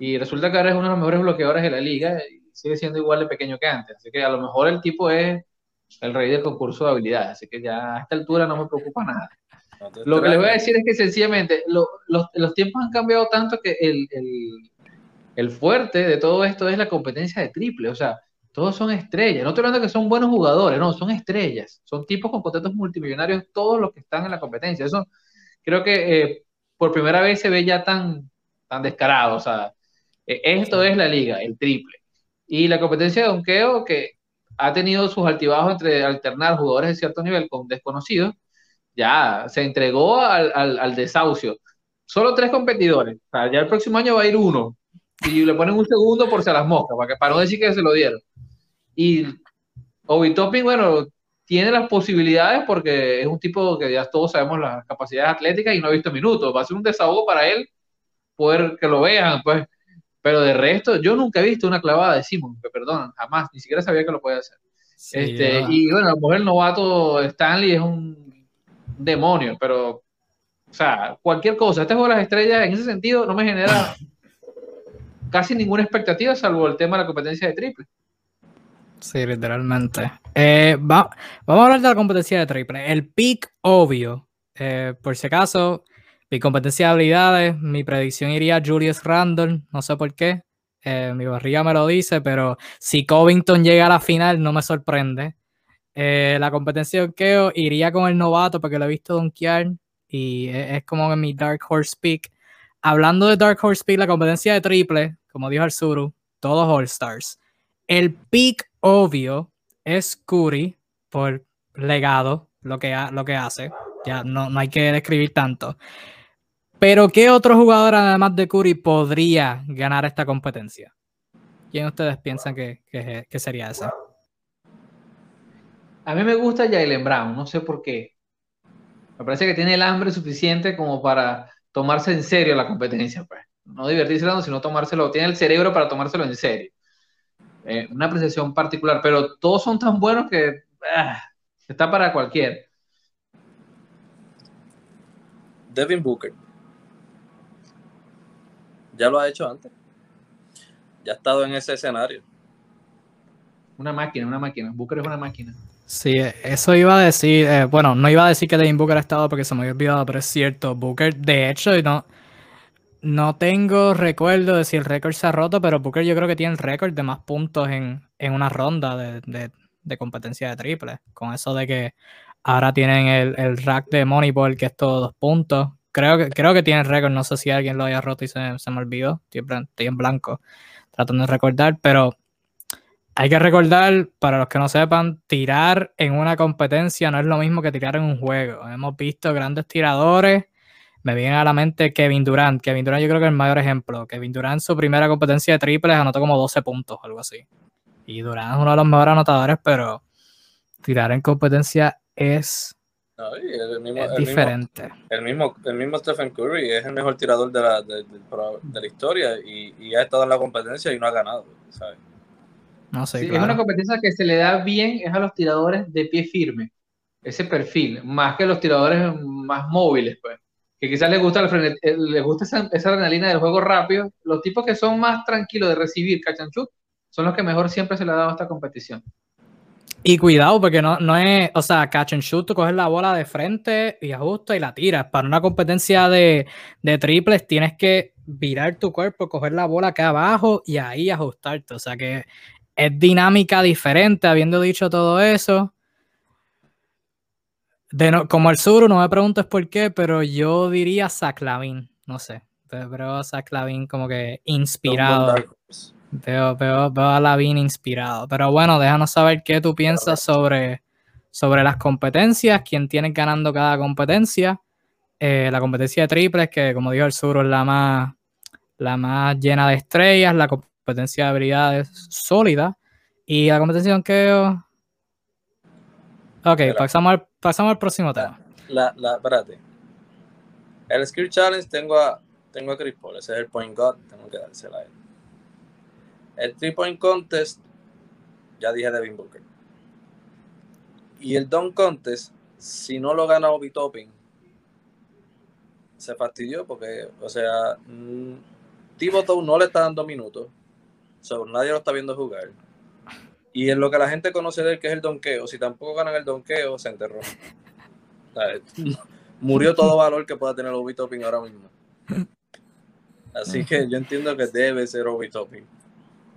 Y resulta que ahora es uno de los mejores bloqueadores de la liga y sigue siendo igual de pequeño que antes. Así que a lo mejor el tipo es el rey del concurso de habilidades. Así que ya a esta altura no me preocupa nada. No Lo que les voy a decir es que sencillamente lo- los, los tiempos han cambiado tanto que el, el- el fuerte de todo esto es la competencia de triple. O sea, todos son estrellas. No estoy hablando de que son buenos jugadores, no, son estrellas. Son tipos con contratos multimillonarios todos los que están en la competencia. Eso creo que eh, por primera vez se ve ya tan, tan descarado. O sea, eh, esto es la liga, el triple. Y la competencia de donkeo que ha tenido sus altibajos entre alternar jugadores de cierto nivel con desconocidos, ya se entregó al, al, al desahucio. Solo tres competidores. O sea, ya el próximo año va a ir uno. Y le ponen un segundo por si a las moscas, para, que, para no decir que se lo dieron. Y Obi bueno, tiene las posibilidades porque es un tipo que ya todos sabemos las capacidades atléticas y no ha visto minutos. Va a ser un desahogo para él poder que lo vean, pues. Pero de resto, yo nunca he visto una clavada de Simon, me perdonan, jamás, ni siquiera sabía que lo podía hacer. Sí, Este, y bueno, a lo mejor el novato Stanley es un demonio, pero, o sea, cualquier cosa. Este juego de las estrellas, en ese sentido, no me genera casi ninguna expectativa, salvo el tema de la competencia de triple. Sí, literalmente. Eh, va- vamos a hablar de la competencia de triple. El pick obvio, eh, por si acaso, mi competencia de habilidades, mi predicción iría a Julius Randle, no sé por qué. eh, mi barriga me lo dice, pero si Covington llega a la final, no me sorprende. Eh, la competencia de donkeo iría con el novato porque lo he visto donkear y es, es como en mi Dark Horse pick. Hablando de Dark Horse pick, la competencia de triple, como dijo Arzuru, todos All Stars. El pick obvio es Curry por legado, lo que, lo que hace. Ya no, no hay que describir tanto. Pero ¿qué otro jugador además de Curry podría ganar esta competencia? ¿Quién ustedes piensan que, que, sería ese? A mí me gusta Jalen Brown, no sé por qué. Me parece que tiene el hambre suficiente como para tomarse en serio la competencia. Pues. No divertirse sino tomárselo. Tiene el cerebro para tomárselo en serio. Eh, una apreciación particular, pero todos son tan buenos que ah, está para cualquiera. Devin Booker. Ya lo ha hecho antes. Ya ha estado en ese escenario. Una máquina, una máquina. Booker es una máquina. Sí, eso iba a decir. Eh, bueno, no iba a decir que Devin Booker ha estado porque se me había olvidado, pero es cierto. Booker, de hecho, no, no tengo recuerdo de si el récord se ha roto, pero Booker yo creo que tiene el récord de más puntos en, una ronda de, competencia de triple. Con eso de que ahora tienen el, rack de Moneyball, que es todos dos puntos. Creo que, creo que tiene récord, no sé si alguien lo haya roto y se, me olvidó. Estoy, en blanco tratando de recordar, pero hay que recordar, para los que no sepan, tirar en una competencia no es lo mismo que tirar en un juego. Hemos visto grandes tiradores me viene a la mente Kevin Durant. Kevin Durant yo creo que es el mayor ejemplo. Kevin Durant su primera competencia de triples anotó como 12 puntos, algo así. Y Durant es uno de los mejores anotadores, pero tirar en competencia es, diferente. el, mismo, el mismo Stephen Curry es el mejor tirador de la, de, la historia y, ha estado en la competencia y no ha ganado, No sé, Es una competencia que se le da bien es a los tiradores de pie firme, ese perfil, más que los tiradores más móviles, pues que quizás les gusta, eh, les gusta esa, adrenalina del juego rápido, los tipos que son más tranquilos de recibir catch and shoot son los que mejor siempre se le ha dado a esta competición. Y cuidado, porque no, no es, o sea, catch and shoot, tú coges la bola de frente y ajustas y la tiras. Para una competencia de, de triples tienes que virar tu cuerpo, coger la bola acá abajo y ahí ajustarte. O sea que es dinámica diferente, habiendo dicho todo eso como el sur, no me preguntes por qué, pero yo diría Saclavin, no sé. Veo Saclavin como que inspirado. Veo, veo, veo, a Lavin inspirado. Pero bueno, déjanos saber qué tú piensas sobre, sobre las competencias, quién tiene ganando cada competencia. Eh, la competencia de triples, que como dijo el sur, es la más, la más llena de estrellas, la competencia de habilidades sólida. Y la competencia de Ok, pasamos al, pasamos al próximo tema. La, la, espérate. El Skill Challenge tengo a, tengo a Chris Paul, ese es el Point God, tengo que dársela a él. El Three Point Contest, ya dije Devin Booker. Y el Don Contest, si no lo gana Obi Topping, se fastidió porque, o sea, mmm, no le está dando minutos. So, nadie lo está viendo jugar. Y en lo que la gente conoce de él, que es el donqueo, si tampoco ganan el donqueo, se enterró. murió todo valor que pueda tener Obi Topping ahora mismo. Así que yo entiendo que debe ser Obi Topping.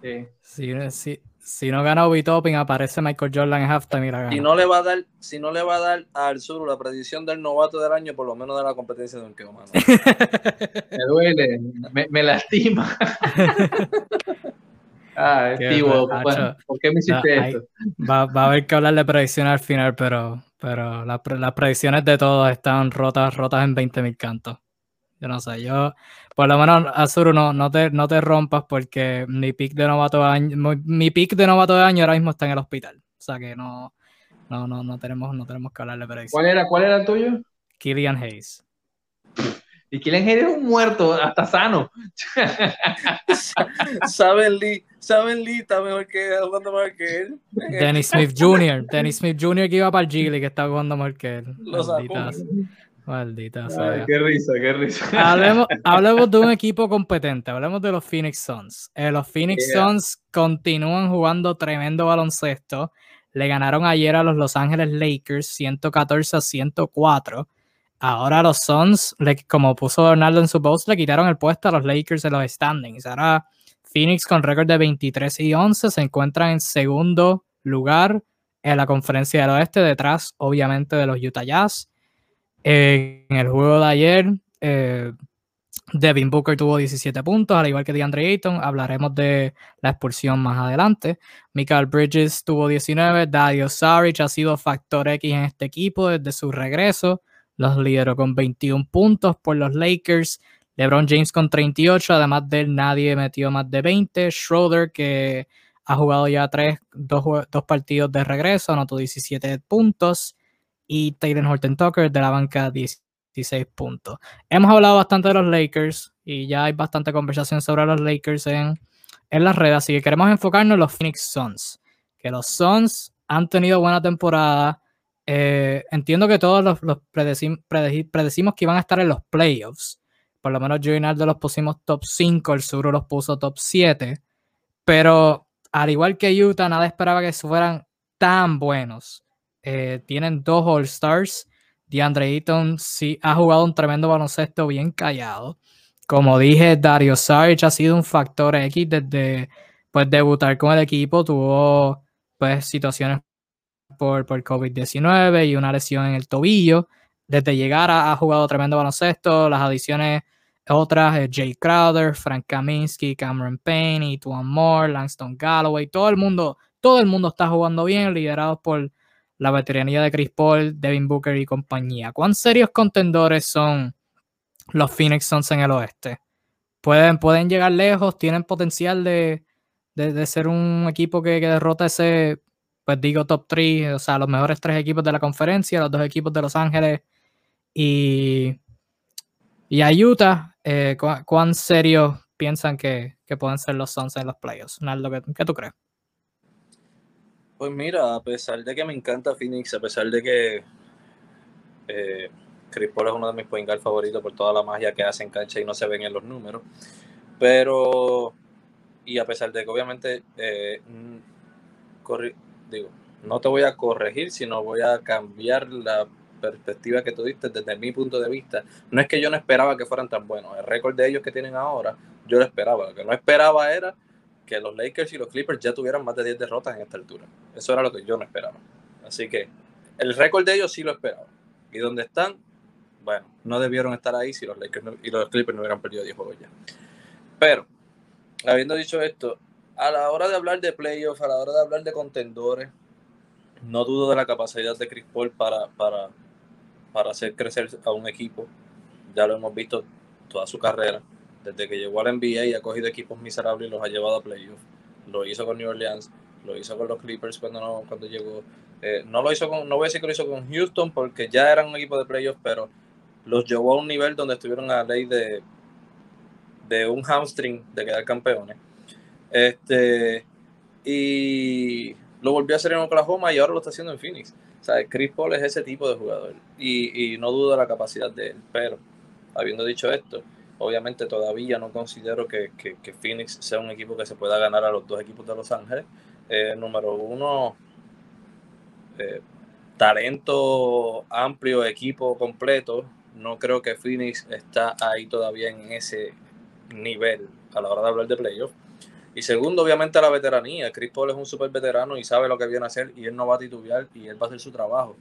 Sí. Si, no gana Obi Topping, aparece Michael Jordan en halftime y la gana. Si no le va a dar, si no le va a dar al sur la predicción del novato del año, por lo menos de la competencia de donqueo, mano. me duele, me, me lastima. Ah, ¿por qué me hiciste esto? Va, a haber que hablar de predicciones al final, pero, pero las predicciones de todos están rotas, rotas en 20.000 cantos. Yo no sé, yo, por lo menos, Azuru, no, no, te, no te rompas porque mi pick de novato de año, mi pick de novato de año ahora mismo está en el hospital. O sea que no, no, no, no tenemos, no tenemos que hablar de. ¿Cuál era, cuál era el tuyo? Killian Hayes. Y Killian Hayes es un muerto, hasta sano. Saben Lee, Saben Lee está mejor que jugando mejor que él. Dennis Smith Jr. Dennis Smith Jr. que iba para el Gigli que está jugando mejor que él. Maldita sea. qué risa, qué risa. Hablemos, de un equipo competente. Hablemos de los Phoenix Suns. Eh, los Phoenix Suns continúan jugando tremendo baloncesto. Le ganaron ayer a los Los Ángeles Lakers 114 a 104. Ahora los Suns, como puso Ronaldo en su post, le quitaron el puesto a los Lakers en los standings. Ahora Phoenix con récord de 23 y 11 se encuentra en segundo lugar en la conferencia del oeste, detrás obviamente de los Utah Jazz. En el juego de ayer, eh, Devin Booker tuvo 17 puntos, al igual que DeAndre Ayton. Hablaremos de la expulsión más adelante. Michael Bridges tuvo 19. Dario Saric ha sido factor X en este equipo desde su regreso. Los lideró con 21 puntos por los Lakers. LeBron James con 38, además de él nadie metió más de 20. Schroeder que ha jugado ya tres, dos, partidos de regreso, anotó 17 puntos. Y Taylor Horton Tucker de la banca 16 puntos. Hemos hablado bastante de los Lakers y ya hay bastante conversación sobre los Lakers en, en las redes, así que queremos enfocarnos en los Phoenix Suns. Que los Suns han tenido buena temporada. Eh, entiendo que todos los, los predecimos que iban a estar en los playoffs por lo menos yo y los pusimos top 5, el Sur los puso top 7. Pero al igual que Utah, nada esperaba que fueran tan buenos. Eh, tienen dos All-Stars. DeAndre Ayton sí ha jugado un tremendo baloncesto bien callado. Como dije, Dario Saric ha sido un factor X desde pues, debutar con el equipo. Tuvo pues, situaciones por, por COVID-19 y una lesión en el tobillo. Desde llegar ha jugado tremendo baloncesto. Las adiciones otras, eh, Jay Crowder, Frank Kaminsky, Cameron Payne, Tuan Moore, Langston Galloway, todo el mundo, todo el mundo está jugando bien, liderados por la veteranía de Chris Paul, Devin Booker y compañía. ¿Cuán serios contendores son los Phoenix Suns en el oeste? Pueden, pueden llegar lejos, tienen potencial de, ser un equipo que, que derrota ese, pues digo, top 3, o sea, los mejores tres equipos de la conferencia, los dos equipos de Los Ángeles y, y a Utah eh, ¿cuán serios piensan que, pueden ser los Suns en los playoffs? Naldo, ¿qué, tú crees? Pues mira, a pesar de que me encanta Phoenix, a pesar de que eh, es uno de mis point favoritos por toda la magia que hace en cancha y no se ven en los números, pero y a pesar de que obviamente eh, digo, no te voy a corregir, sino voy a cambiar la perspectiva que tú diste, desde mi punto de vista, no es que yo no esperaba que fueran tan buenos. El récord de ellos que tienen ahora, yo lo esperaba. Lo que no esperaba era que los Lakers y los Clippers ya tuvieran más de 10 derrotas en esta altura. Eso era lo que yo no esperaba. Así que el récord de ellos sí lo esperaba. Y donde están, bueno, no debieron estar ahí si los Lakers y los Clippers no hubieran perdido 10 juegos ya. Pero, habiendo dicho esto, a la hora de hablar de playoffs, a la hora de hablar de contendores, no dudo de la capacidad de Chris Paul para, para para hacer crecer a un equipo. Ya lo hemos visto toda su carrera. Desde que llegó al NBA y ha cogido equipos miserables y los ha llevado a playoffs. Lo hizo con New Orleans, lo hizo con los Clippers cuando, no, cuando llegó. Eh, no lo hizo con, no voy a decir que lo hizo con Houston porque ya eran un equipo de playoffs, pero los llevó a un nivel donde estuvieron a la ley de, de un hamstring de quedar campeones. Este, y lo volvió a hacer en Oklahoma y ahora lo está haciendo en Phoenix. O sea, Chris Paul es ese tipo de jugador y, no dudo de la capacidad de él, pero habiendo dicho esto, obviamente todavía no considero que, Phoenix sea un equipo que se pueda ganar a los dos equipos de Los Ángeles. Eh, número uno, eh, talento amplio, equipo completo. No creo que Phoenix está ahí todavía en ese nivel a la hora de hablar de playoffs. Y segundo, obviamente, la veteranía. Chris Paul es un súper veterano y sabe lo que viene a hacer y él no va a titubear y él va a hacer su trabajo.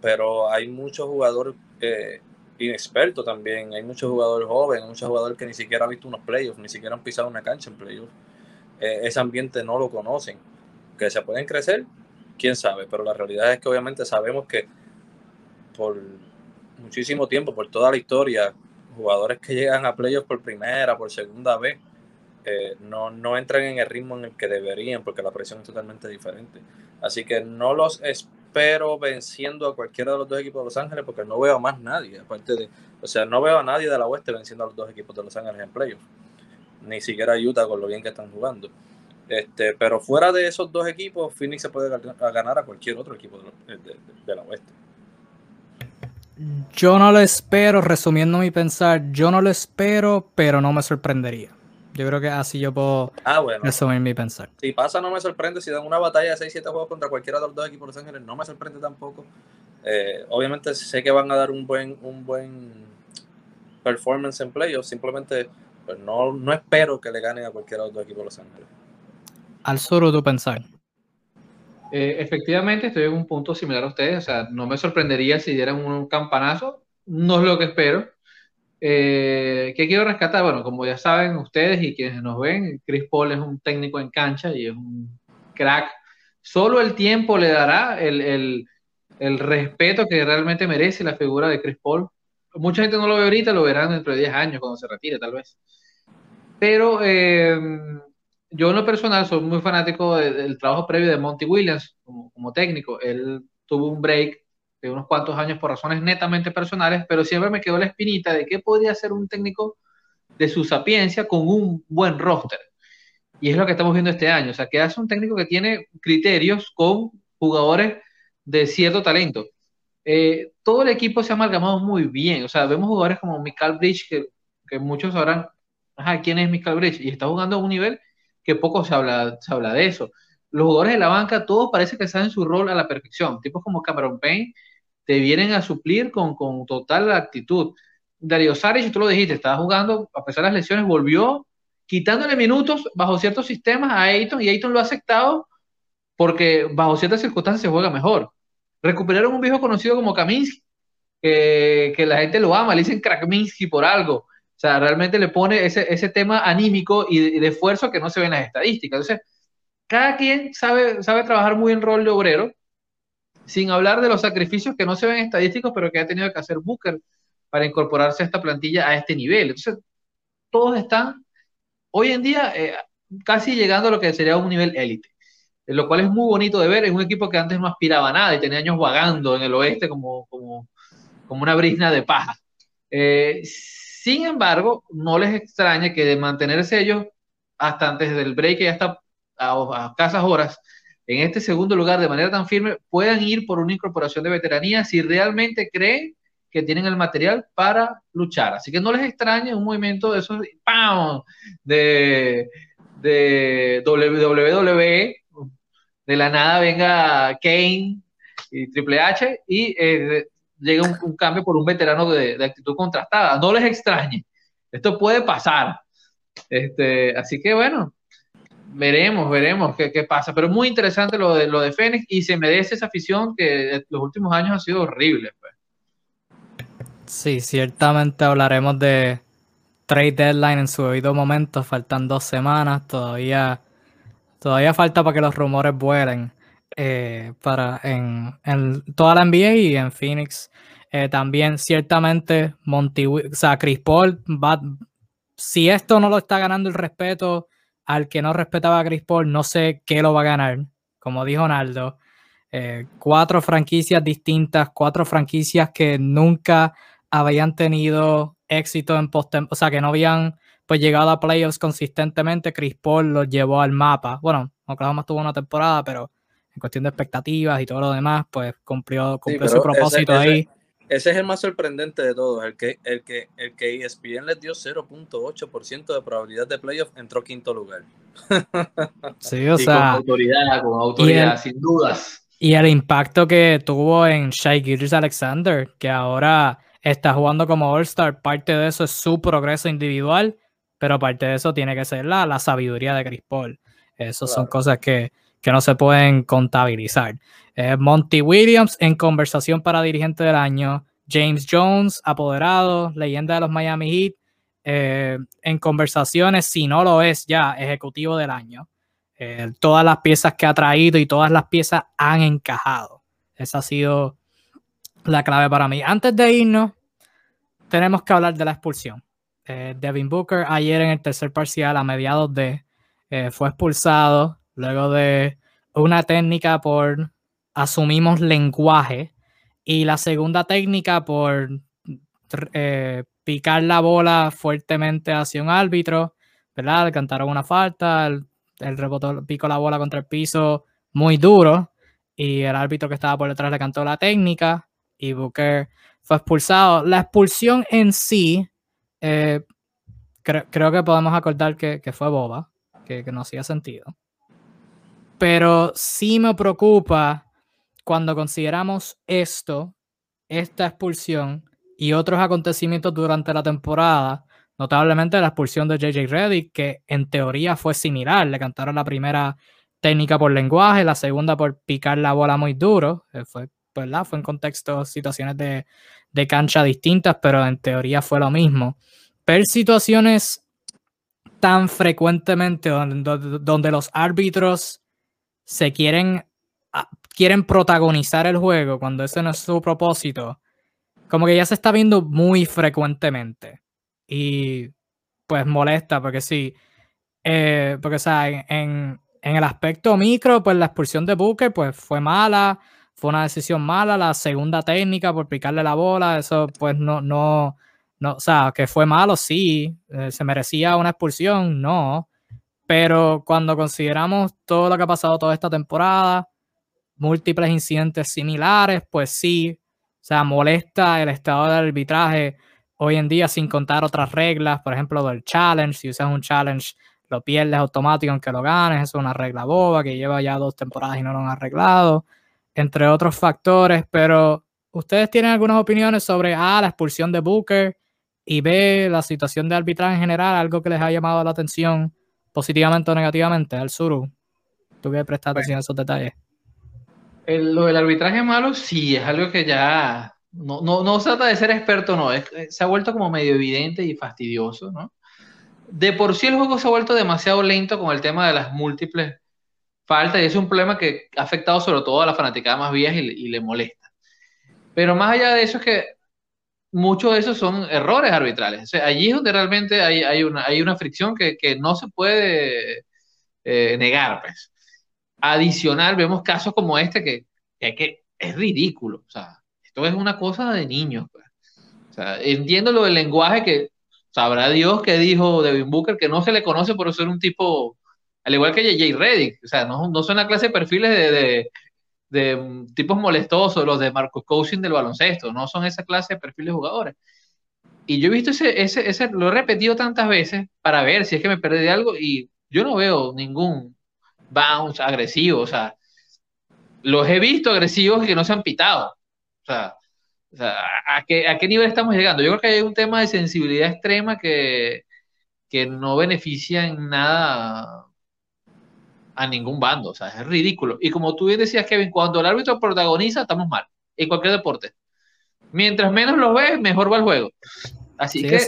Pero hay muchos jugadores eh, inexpertos también, hay muchos jugadores jóvenes, muchos jugadores que ni siquiera han visto unos playoffs, ni siquiera han pisado una cancha en playoffs. Eh, ese ambiente no lo conocen. Que se pueden crecer, quién sabe, pero la realidad es que obviamente sabemos que por muchísimo tiempo, por toda la historia, jugadores que llegan a playoffs por primera, por segunda vez, eh, no, no entran en el ritmo en el que deberían porque la presión es totalmente diferente. Así que no los espero venciendo a cualquiera de los dos equipos de Los Ángeles porque no veo a más nadie, aparte de, o sea, no veo a nadie de la oeste venciendo a los dos equipos de Los Ángeles en playoffs, ni siquiera Utah con lo bien que están jugando. Este, pero fuera de esos dos equipos, Phoenix se puede ganar a cualquier otro equipo de la oeste. Yo no lo espero, resumiendo mi pensar, yo no lo espero, pero no me sorprendería. Yo creo que así yo puedo ah, bueno. resumir mi pensar. Si pasa, no me sorprende. Si dan una batalla de 6-7 juegos contra cualquiera de los dos equipos de Los Ángeles, no me sorprende tampoco. Eh, obviamente sé que van a dar un buen, un buen performance en playoffs. Simplemente pues, no, no espero que le ganen a cualquiera de los dos equipos de Los Ángeles. Al sur, tu pensar. Eh, efectivamente, estoy en un punto similar a ustedes. O sea, no me sorprendería si dieran un campanazo. No es lo que espero. Eh, ¿Qué quiero rescatar? Bueno, como ya saben ustedes y quienes nos ven, Chris Paul es un técnico en cancha y es un crack. Solo el tiempo le dará el, respeto que realmente merece la figura de Chris Paul. mucha gente no lo ve ahorita, lo verán dentro de 10 años cuando se retire, tal vez. Pero eh, yo en lo personal soy muy fanático del, trabajo previo de Monty Williams como, como, técnico. Él tuvo un break de unos cuantos años por razones netamente personales, pero siempre me quedó la espinita de qué podría ser un técnico de su sapiencia con un buen roster. Y es lo que estamos viendo este año. O sea, que hace un técnico que tiene criterios con jugadores de cierto talento. Eh, todo el equipo se ha amalgamado muy bien. O sea, vemos jugadores como Michael Bridge, que, muchos sabrán, ajá, ¿quién es Michael Bridge? Y está jugando a un nivel que poco se habla, se habla de eso. Los jugadores de la banca, todos parece que saben su rol a la perfección. Tipos como Cameron Payne te vienen a suplir con, con total actitud. Dario Saric, tú lo dijiste, estaba jugando, a pesar de las lesiones, volvió quitándole minutos bajo ciertos sistemas a Ayton y Ayton lo ha aceptado porque bajo ciertas circunstancias se juega mejor. Recuperaron un viejo conocido como Kaminsky, que, que la gente lo ama, le dicen Krakminsky por algo. O sea, realmente le pone ese, ese tema anímico y de, esfuerzo que no se ve en las estadísticas. Entonces, cada quien sabe, sabe trabajar muy en rol de obrero, sin hablar de los sacrificios que no se ven estadísticos, pero que ha tenido que hacer Booker para incorporarse a esta plantilla a este nivel. Entonces, todos están hoy en día eh, casi llegando a lo que sería un nivel élite, lo cual es muy bonito de ver. Es un equipo que antes no aspiraba a nada y tenía años vagando en el oeste como, como, como una brisna de paja. Eh, sin embargo, no les extraña que de mantenerse ellos hasta antes del break, ya está a, a casas horas, en este segundo lugar de manera tan firme, puedan ir por una incorporación de veteranía si realmente creen que tienen el material para luchar. Así que no les extrañe un movimiento de esos de, de WWE, de la nada venga Kane y Triple H y eh, llega un, cambio por un veterano de, actitud contrastada. No les extrañe, esto puede pasar. Este, así que bueno, veremos, veremos qué, qué, pasa. Pero muy interesante lo de, lo de Fénix y se merece esa afición que los últimos años ha sido horrible. Pues. Sí, ciertamente hablaremos de trade deadline en su debido momento. Faltan dos semanas. Todavía, todavía falta para que los rumores vuelen. Eh, para en, toda la NBA y en Phoenix. Eh, también, ciertamente, Monty, o sea, Chris Paul. Si esto no lo está ganando el respeto al que no respetaba a Chris Paul, no sé qué lo va a ganar. Como dijo Naldo. Eh, cuatro franquicias distintas, cuatro franquicias que nunca habían tenido éxito en post o sea, que no habían pues llegado a playoffs consistentemente, Chris Paul los llevó al mapa. Bueno, Oklahoma tuvo una temporada, pero en cuestión de expectativas y todo lo demás, pues cumplió, cumplió su propósito ahí. Ese, es el más sorprendente de todos, el que, el que, el que ESPN les dio 0.8% de probabilidad de playoff, entró quinto lugar. Sí, o sea. Con autoridad, con autoridad, sin dudas. Y el impacto que tuvo en Shai Gilgis Alexander, que ahora está jugando como All-Star, parte de eso es su progreso individual, pero parte de eso tiene que ser la, la sabiduría de Chris Paul. Esas son cosas que, que, no se pueden contabilizar. Monty Williams en conversación para dirigente del año. James Jones, apoderado, leyenda de los Miami Heat, eh, en conversaciones, si no lo es ya, ejecutivo del año. Eh, todas las piezas que ha traído y todas las piezas han encajado. Esa ha sido la clave para mí. Antes de irnos, tenemos que hablar de la expulsión. Eh, Devin Booker ayer en el tercer parcial, a mediados de, fue expulsado luego de una técnica por, asumimos, lenguaje, y la segunda técnica por eh, picar la bola fuertemente hacia un árbitro, ¿verdad? Cantaron una falta, el, el rebotó, picó la bola contra el piso muy duro, y el árbitro que estaba por detrás le cantó la técnica, y Booker fue expulsado. La expulsión en sí, eh, creo que podemos acordar que, fue boba, que, no hacía sentido. Pero sí me preocupa cuando consideramos esto, esta expulsión y otros acontecimientos durante la temporada, notablemente la expulsión de JJ Reddick, que en teoría fue similar, le cantaron la primera técnica por lenguaje, la segunda por picar la bola muy duro, eh, fue ¿verdad? Fue en contextos, situaciones de, cancha distintas, pero en teoría fue lo mismo. Ver situaciones tan frecuentemente donde, los árbitros se quieren, ah, quieren protagonizar el juego cuando ese no es su propósito, como que ya se está viendo muy frecuentemente. Y pues molesta, porque sí, eh, porque o sea, en, en, el aspecto micro, pues la expulsión de Booker pues fue mala, fue una decisión mala, la segunda técnica por picarle la bola, eso pues no, no, no, o sea, que fue malo, sí, eh, se merecía una expulsión, no, pero cuando consideramos todo lo que ha pasado toda esta temporada, múltiples incidentes similares, pues sí, o sea, molesta el estado del arbitraje hoy en día sin contar otras reglas, por ejemplo, del challenge, si usas un challenge lo pierdes automático aunque lo ganes, es una regla boba que lleva ya dos temporadas y no lo han arreglado, entre otros factores, pero ustedes tienen algunas opiniones sobre A, la expulsión de Booker y B, la situación de arbitraje en general, algo que les ha llamado la atención positivamente o negativamente al Suru. Tú que prestar atención a esos detalles. lo del arbitraje malo, sí, es algo que ya no, no, no trata de ser experto, no, es, se ha vuelto como medio evidente y fastidioso, ¿no? De por sí el juego se ha vuelto demasiado lento con el tema de las múltiples faltas y es un problema que ha afectado sobre todo a la fanaticada más vieja y, le molesta. Pero más allá de eso es que muchos de esos son errores arbitrales. allí es donde realmente hay, hay, una, hay una fricción que, que no se puede eh, negar. Pues. Adicional, vemos casos como este que, que, es ridículo. O sea, esto es una cosa de niños. Pues. O sea, entiendo lo del lenguaje que sabrá Dios que dijo Devin Booker que no se le conoce por ser un tipo, al igual que JJ Reddick. O sea, no, no son la clase de perfiles de, de tipos molestosos, los de Marcos Coaching del baloncesto. No son esa clase de perfiles de jugadores. Y yo he visto ese, ese, ese, lo he repetido tantas veces para ver si es que me perdí de algo y yo no veo ningún bounce agresivo, o sea, los he visto agresivos que no se han pitado. O sea, ¿a, qué, ¿a qué nivel estamos llegando? Yo creo que hay un tema de sensibilidad extrema que, que no beneficia en nada a ningún bando, o sea, es ridículo. Y como tú bien decías, Kevin, cuando el árbitro protagoniza, estamos mal, en cualquier deporte. Mientras menos lo ves, mejor va el juego. Así que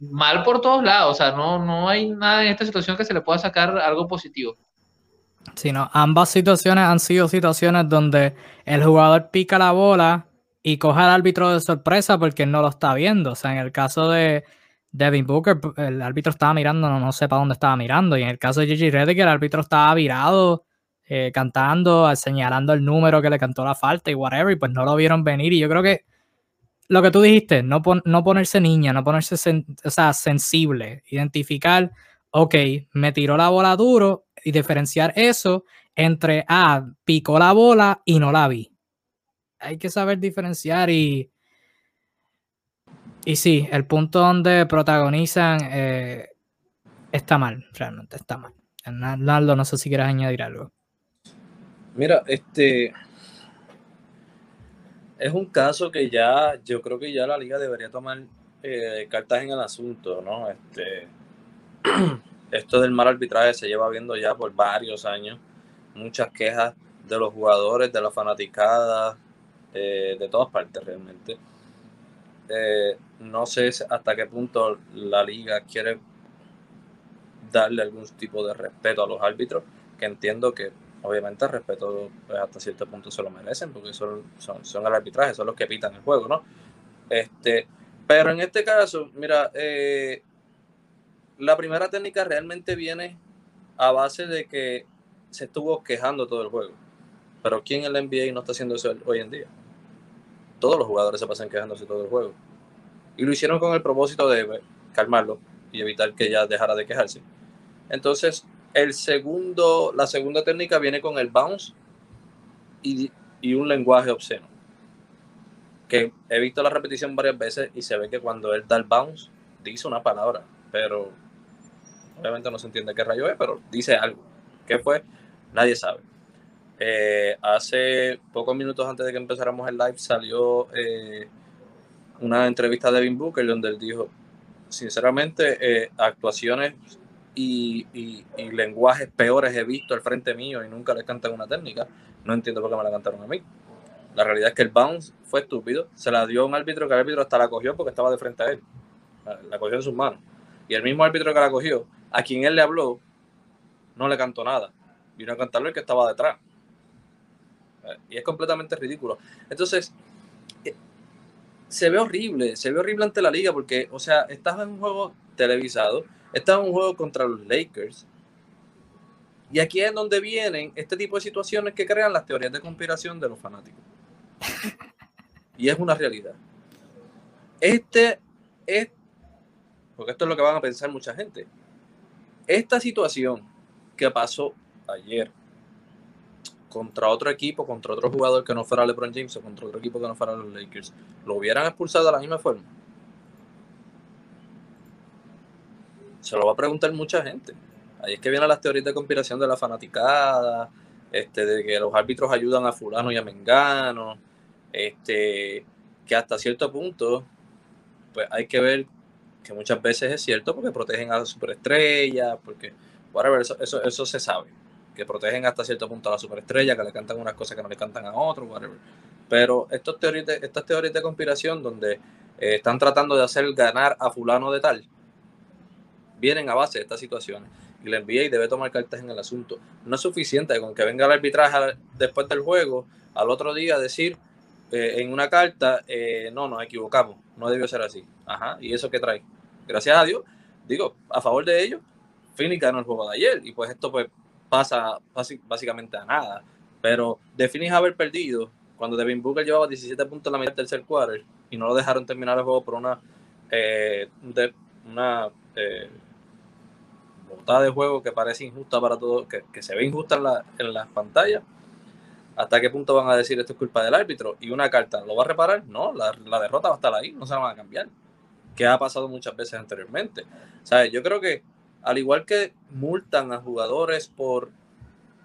mal por todos lados, o sea, no, no hay nada en esta situación que se le pueda sacar algo positivo. Sino ambas situaciones han sido situaciones donde el jugador pica la bola y coge al árbitro de sorpresa porque no lo está viendo. O sea, en el caso de Devin Booker, el árbitro estaba mirando, no, sé para dónde estaba mirando. Y en el caso de Gigi Reddick, el árbitro estaba virado, eh, cantando, señalando el número que le cantó la falta y whatever, y pues no lo vieron venir. Y yo creo que lo que tú dijiste, no, no ponerse niña, no ponerse o sea, sensible, identificar, ok, me tiró la bola duro y diferenciar eso entre, ah, picó la bola y no la vi. Hay que saber diferenciar y... Y sí, el punto donde protagonizan eh, está mal, realmente está mal. Naldo, no sé si quieres añadir algo. Mira, este, es un caso que ya, yo creo que ya la liga debería tomar eh, cartas en el asunto, ¿no? Este, esto del mal arbitraje se lleva viendo ya por varios años. Muchas quejas de los jugadores, de la fanaticada, eh, de todas partes realmente. No sé hasta qué punto la liga quiere darle algún tipo de respeto a los árbitros, que entiendo que obviamente el respeto pues, hasta cierto punto se lo merecen, porque son, son, el arbitraje, son los que pitan el juego, ¿no? Este, pero en este caso, mira, eh, la primera técnica realmente viene a base de que se estuvo quejando todo el juego. Pero ¿quién en la NBA no está haciendo eso hoy en día? Todos los jugadores se pasan quejándose todo el juego. Y lo hicieron con el propósito de pues, calmarlo y evitar que ya dejara de quejarse. Entonces, el segundo, la segunda técnica viene con el bounce y, un lenguaje obsceno. Que he visto la repetición varias veces y se ve que cuando él da el bounce, dice una palabra, pero obviamente no se entiende qué rayo es, pero dice algo. ¿Qué fue? Nadie sabe. Eh, hace pocos minutos antes de que empezáramos el live salió eh, una entrevista de Devin Booker donde él dijo, sinceramente, eh, actuaciones y, lenguajes peores he visto al frente mío y nunca le cantan una técnica. No entiendo por qué me la cantaron a mí. La realidad es que el bounce fue estúpido. Se la dio a un árbitro que el árbitro hasta la cogió porque estaba de frente a él. La cogió en sus manos. Y el mismo árbitro que la cogió, a quien él le habló, no le cantó nada. Vino a cantarle el que estaba detrás. Y es completamente ridículo. Entonces, eh, se ve horrible, se ve horrible ante la liga porque, o sea, estás en un juego televisado, estás en un juego contra los Lakers. Y aquí es donde vienen este tipo de situaciones que crean las teorías de conspiración de los fanáticos. Y es una realidad. Este es, porque esto es lo que van a pensar mucha gente, esta situación que pasó ayer contra otro equipo, contra otro jugador que no fuera LeBron James o contra otro equipo que no fuera los Lakers, ¿lo hubieran expulsado de la misma forma? Se lo va a preguntar mucha gente. Ahí es que vienen las teorías de conspiración de la fanaticada, este, de que los árbitros ayudan a fulano y a mengano, este, que hasta cierto punto, pues hay que ver que muchas veces es cierto porque protegen a la superestrella, porque, whatever, eso, eso, eso se sabe que protegen hasta cierto punto a la superestrella, que le cantan unas cosas que no le cantan a otros, whatever. Pero estos teorías estas teorías de conspiración donde eh, están tratando de hacer ganar a fulano de tal, vienen a base de estas situaciones. Y la NBA debe tomar cartas en el asunto. No es suficiente con que venga el arbitraje después del juego, al otro día decir eh, en una carta, eh, no, nos equivocamos, no debió ser así. Ajá, ¿y eso qué trae? Gracias a Dios, digo, a favor de ellos, Phoenix ganó el juego de ayer y pues esto pues pasa básicamente a nada. Pero de Phoenix haber perdido, cuando Devin Booker llevaba 17 puntos en la mitad del tercer quarter y no lo dejaron terminar el juego por una, eh, de, una eh, botada de juego que parece injusta para todos, que, se ve injusta en, la, en las pantallas. ¿Hasta qué punto van a decir esto es culpa del árbitro? Y una carta, ¿lo va a reparar? No, la, la derrota va a estar ahí, no se la van a cambiar. Que ha pasado muchas veces anteriormente. ¿Sabes? Yo creo que al igual que multan a jugadores por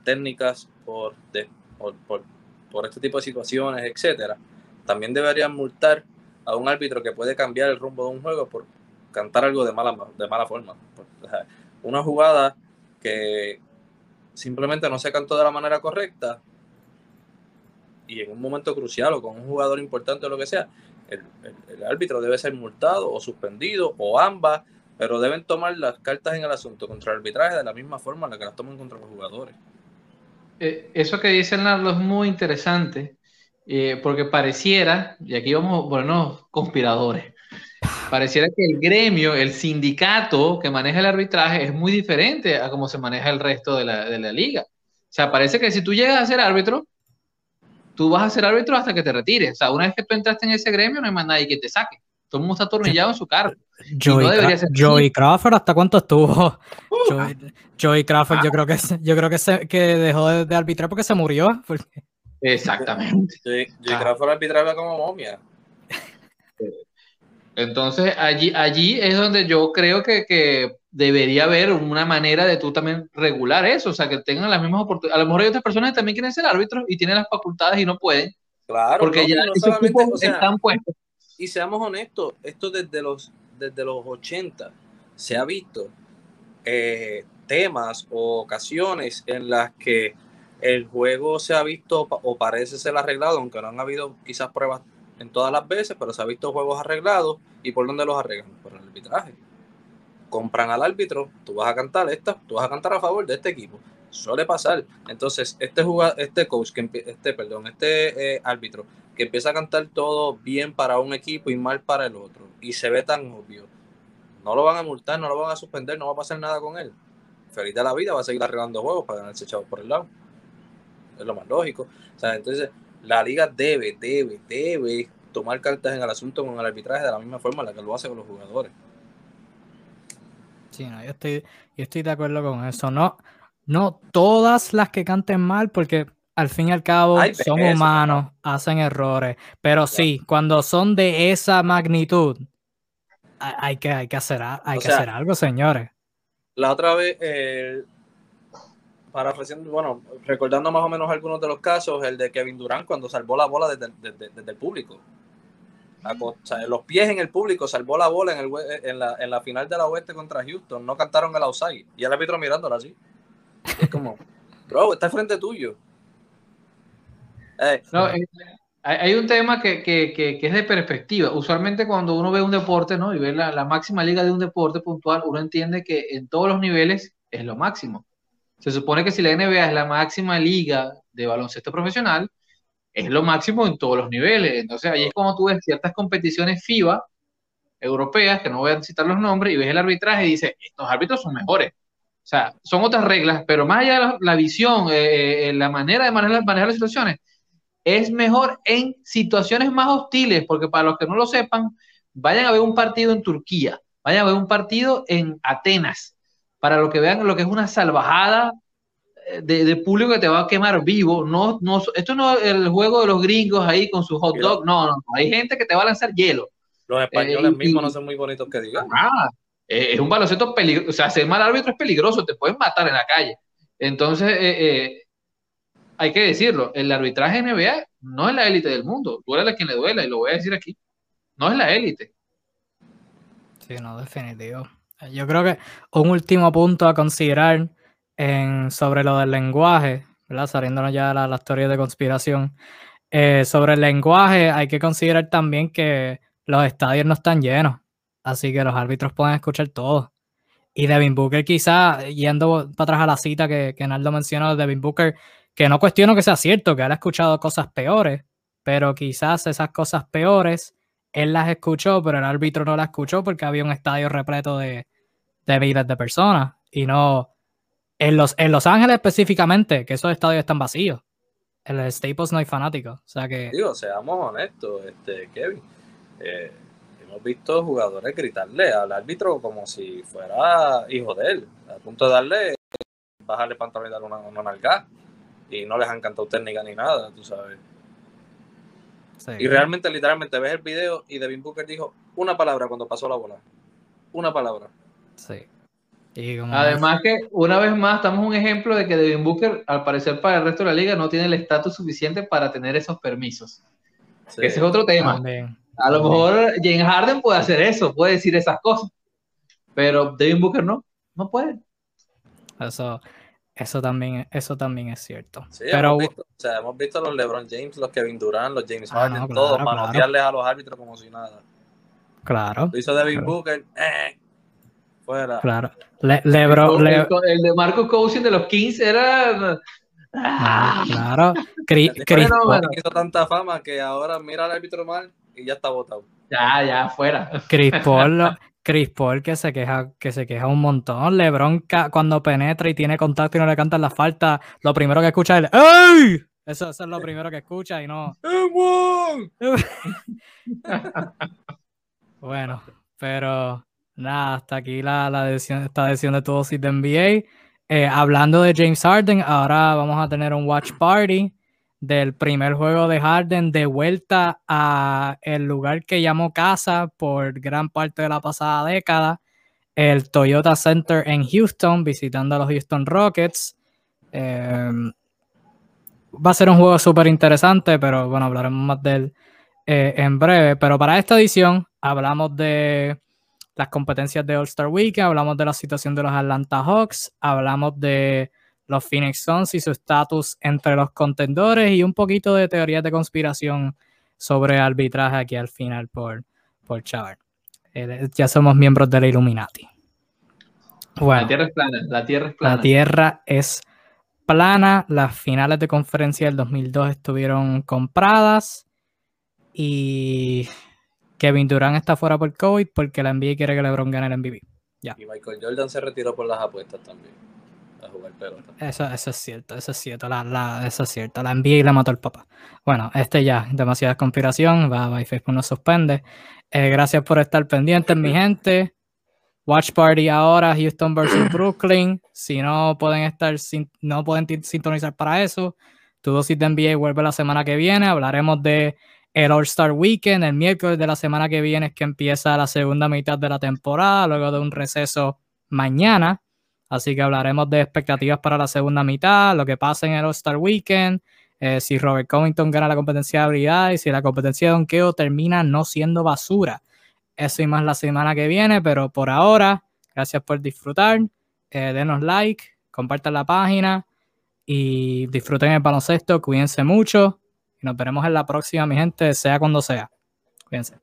técnicas, por, este tipo de situaciones, etcétera, también deberían multar a un árbitro que puede cambiar el rumbo de un juego por cantar algo de mala, de mala forma. Una jugada que simplemente no se cantó de la manera correcta y en un momento crucial o con un jugador importante o lo que sea, el árbitro debe ser multado o suspendido o ambas pero deben tomar las cartas en el asunto contra el arbitraje de la misma forma en la que las toman contra los jugadores. Eh, eso que dice Nardo es muy interesante, eh, porque pareciera, y aquí vamos ponernos conspiradores, pareciera que el gremio, el sindicato que maneja el arbitraje es muy diferente a cómo se maneja el resto de la, de la liga. O sea, parece que si tú llegas a ser árbitro, tú vas a ser árbitro hasta que te retires. O sea, una vez que tú entraste en ese gremio, no hay más nadie que te saque. Todo el mundo está atornillado en su cargo. Joey, Crawford, ¿hasta cuánto estuvo? Joey, Crawford, yo creo que, yo creo que, se, que dejó de, arbitrar porque se murió. Exactamente. Joey, ah. Crawford arbitraba como momia. Entonces, allí, allí es donde yo creo que, que, debería haber una manera de tú también regular eso, o sea, que tengan las mismas oportunidades. A lo mejor hay otras personas que también quieren ser árbitros y tienen las facultades y no pueden. Claro, porque ya no están puestos y seamos honestos, esto desde los, desde los 80 se ha visto eh, temas o ocasiones en las que el juego se ha visto o parece ser arreglado, aunque no han habido quizás pruebas en todas las veces, pero se ha visto juegos arreglados. ¿Y por dónde los arreglan? Por el arbitraje. Compran al árbitro, tú vas a cantar esta, tú vas a cantar a favor de este equipo. Suele pasar. Entonces, este jugador, este coach, que este, perdón, este eh, árbitro que empieza a cantar todo bien para un equipo y mal para el otro, y se ve tan obvio, no lo van a multar, no lo van a suspender, no va a pasar nada con él. Feliz de la vida, va a seguir arreglando juegos para ganarse chavos por el lado. Es lo más lógico. O sea, entonces, la liga debe, debe, debe tomar cartas en el asunto con el arbitraje de la misma forma en la que lo hace con los jugadores. Sí, yo estoy, yo estoy de acuerdo con eso. No, no todas las que canten mal, porque al fin y al cabo son humanos, hacen errores, pero sí, cuando son de esa magnitud, hay que, hay que, hacer, hay que hacer algo, señores. La otra vez, eh, para bueno, recordando más o menos algunos de los casos, el de Kevin Durant cuando salvó la bola desde, el público. los pies en el público, salvó la bola en, el, en, la, en la final de la oeste contra Houston, no cantaron el outside y el árbitro mirándola así. Es como, bro, está frente tuyo. Eh, hay un tema que, es de perspectiva. Usualmente cuando uno ve un deporte ¿no? y ve la, máxima liga de un deporte puntual, uno entiende que en todos los niveles es lo máximo. Se supone que si la NBA es la máxima liga de baloncesto profesional, es lo máximo en todos los niveles. Entonces ahí es como tú ves ciertas competiciones FIBA europeas, que no voy a citar los nombres, y ves el arbitraje y dices, estos árbitros son mejores. O sea, son otras reglas, pero más allá de la, visión, eh, eh, la manera de manejar, manejar las situaciones, es mejor en situaciones más hostiles, porque para los que no lo sepan, vayan a ver un partido en Turquía, vayan a ver un partido en Atenas, para lo que vean lo que es una salvajada eh, de, público que te va a quemar vivo. No, no, esto no es el juego de los gringos ahí con su hot dog, no, no, hay gente que te va a lanzar hielo. Los españoles mismos no son muy bonitos que digan. Ah, es un baloncesto peligroso, o sea, ser mal árbitro es peligroso, te pueden matar en la calle. Entonces, eh, eh, hay que decirlo, el arbitraje NBA no es la élite del mundo, duele a quien le duela, y lo voy a decir aquí, no es la élite. Sí, no, definitivo. Yo creo que un último punto a considerar en, sobre lo del lenguaje, ¿verdad? saliéndonos ya de la, teoría de conspiración, eh, sobre el lenguaje hay que considerar también que los estadios no están llenos. Así que los árbitros pueden escuchar todo. Y Devin Booker, quizá, yendo para atrás a la cita que, que Naldo mencionó, Devin Booker, que no cuestiono que sea cierto, que él ha escuchado cosas peores, pero quizás esas cosas peores él las escuchó, pero el árbitro no las escuchó porque había un estadio repleto de, de miles de personas. Y no. En Los, en Los Ángeles específicamente, que esos estadios están vacíos. En el Staples no hay fanáticos. O sea que. Digo, seamos honestos, este, Kevin. Eh, hemos visto jugadores gritarle al árbitro como si fuera hijo de él, a punto de darle, bajarle pantalón y darle una, una nalga. Y no les han cantado técnica ni nada, tú sabes. Y realmente, literalmente, ves el video y Devin Booker dijo una palabra cuando pasó la bola. Una palabra. Sí. Además que, una vez más, estamos un ejemplo de que Devin Booker, al parecer para el resto de la liga, no tiene el estatus suficiente para tener esos permisos. Ese es otro tema. A lo mejor James Harden puede hacer eso, puede decir esas cosas, pero Devin Booker no, no puede. Eso, eso también, eso también es cierto. pero, hemos visto, o sea, hemos visto a los LeBron James, los Kevin Durant, los James ah, Harden, todos manotearles a los árbitros como si nada. Claro. Lo hizo Devin Booker, eh, fuera. Claro. LeBron, el, el, de Marco Cousin de los Kings era Ah, claro. Chris, hizo tanta fama que ahora mira al árbitro mal y ya está votado. Ya, ya, fuera. Chris Paul, Chris Paul que se queja, que se queja un montón. LeBron cuando penetra y tiene contacto y no le cantan la falta, lo primero que escucha es ¡Ey! Eso, es lo primero que escucha y no. bueno, pero nada, hasta aquí la, la decisión, esta decisión de todo de NBA. Eh, hablando de James Harden, ahora vamos a tener un watch party del primer juego de Harden de vuelta a el lugar que llamó casa por gran parte de la pasada década, el Toyota Center en Houston, visitando a los Houston Rockets. Em, va a ser un juego súper interesante, pero bueno, hablaremos más de él eh, en breve. Pero para esta edición hablamos de las competencias de All-Star Weekend, hablamos de la situación de los Atlanta Hawks, hablamos de los Phoenix Suns y su estatus entre los contendores y un poquito de teorías de conspiración sobre arbitraje aquí al final por, por Char. Eh, ya somos miembros de la Illuminati. la Tierra es plana, la Tierra es plana. La Tierra es plana, las finales de conferencia del 2002 estuvieron compradas y Kevin Durant está fuera por COVID porque la NBA quiere que LeBron gane el MVP. Ya. Y Michael Jordan se retiró por las apuestas también. A jugar pelota. Eso, eso es cierto, eso es cierto. La, la, eso es cierto. La NBA le mató al papá. Bueno, este ya, demasiada conspiración. Va, va y Facebook nos suspende. Eh, gracias por estar pendientes, mi gente. Watch Party ahora, Houston versus Brooklyn. Si no pueden estar, no pueden sintonizar para eso, tu dosis de NBA vuelve la semana que viene. Hablaremos de el All-Star Weekend, el miércoles de la semana que viene es que empieza la segunda mitad de la temporada, luego de un receso mañana. Así que hablaremos de expectativas para la segunda mitad, lo que pasa en el All-Star Weekend, eh, si Robert Covington gana la competencia de habilidad y si la competencia de donkeo termina no siendo basura. Eso y más la semana que viene, pero por ahora, gracias por disfrutar. Eh, denos like, compartan la página y disfruten el baloncesto. Cuídense mucho. Y nos veremos en la próxima, mi gente, sea cuando sea. Cuídense.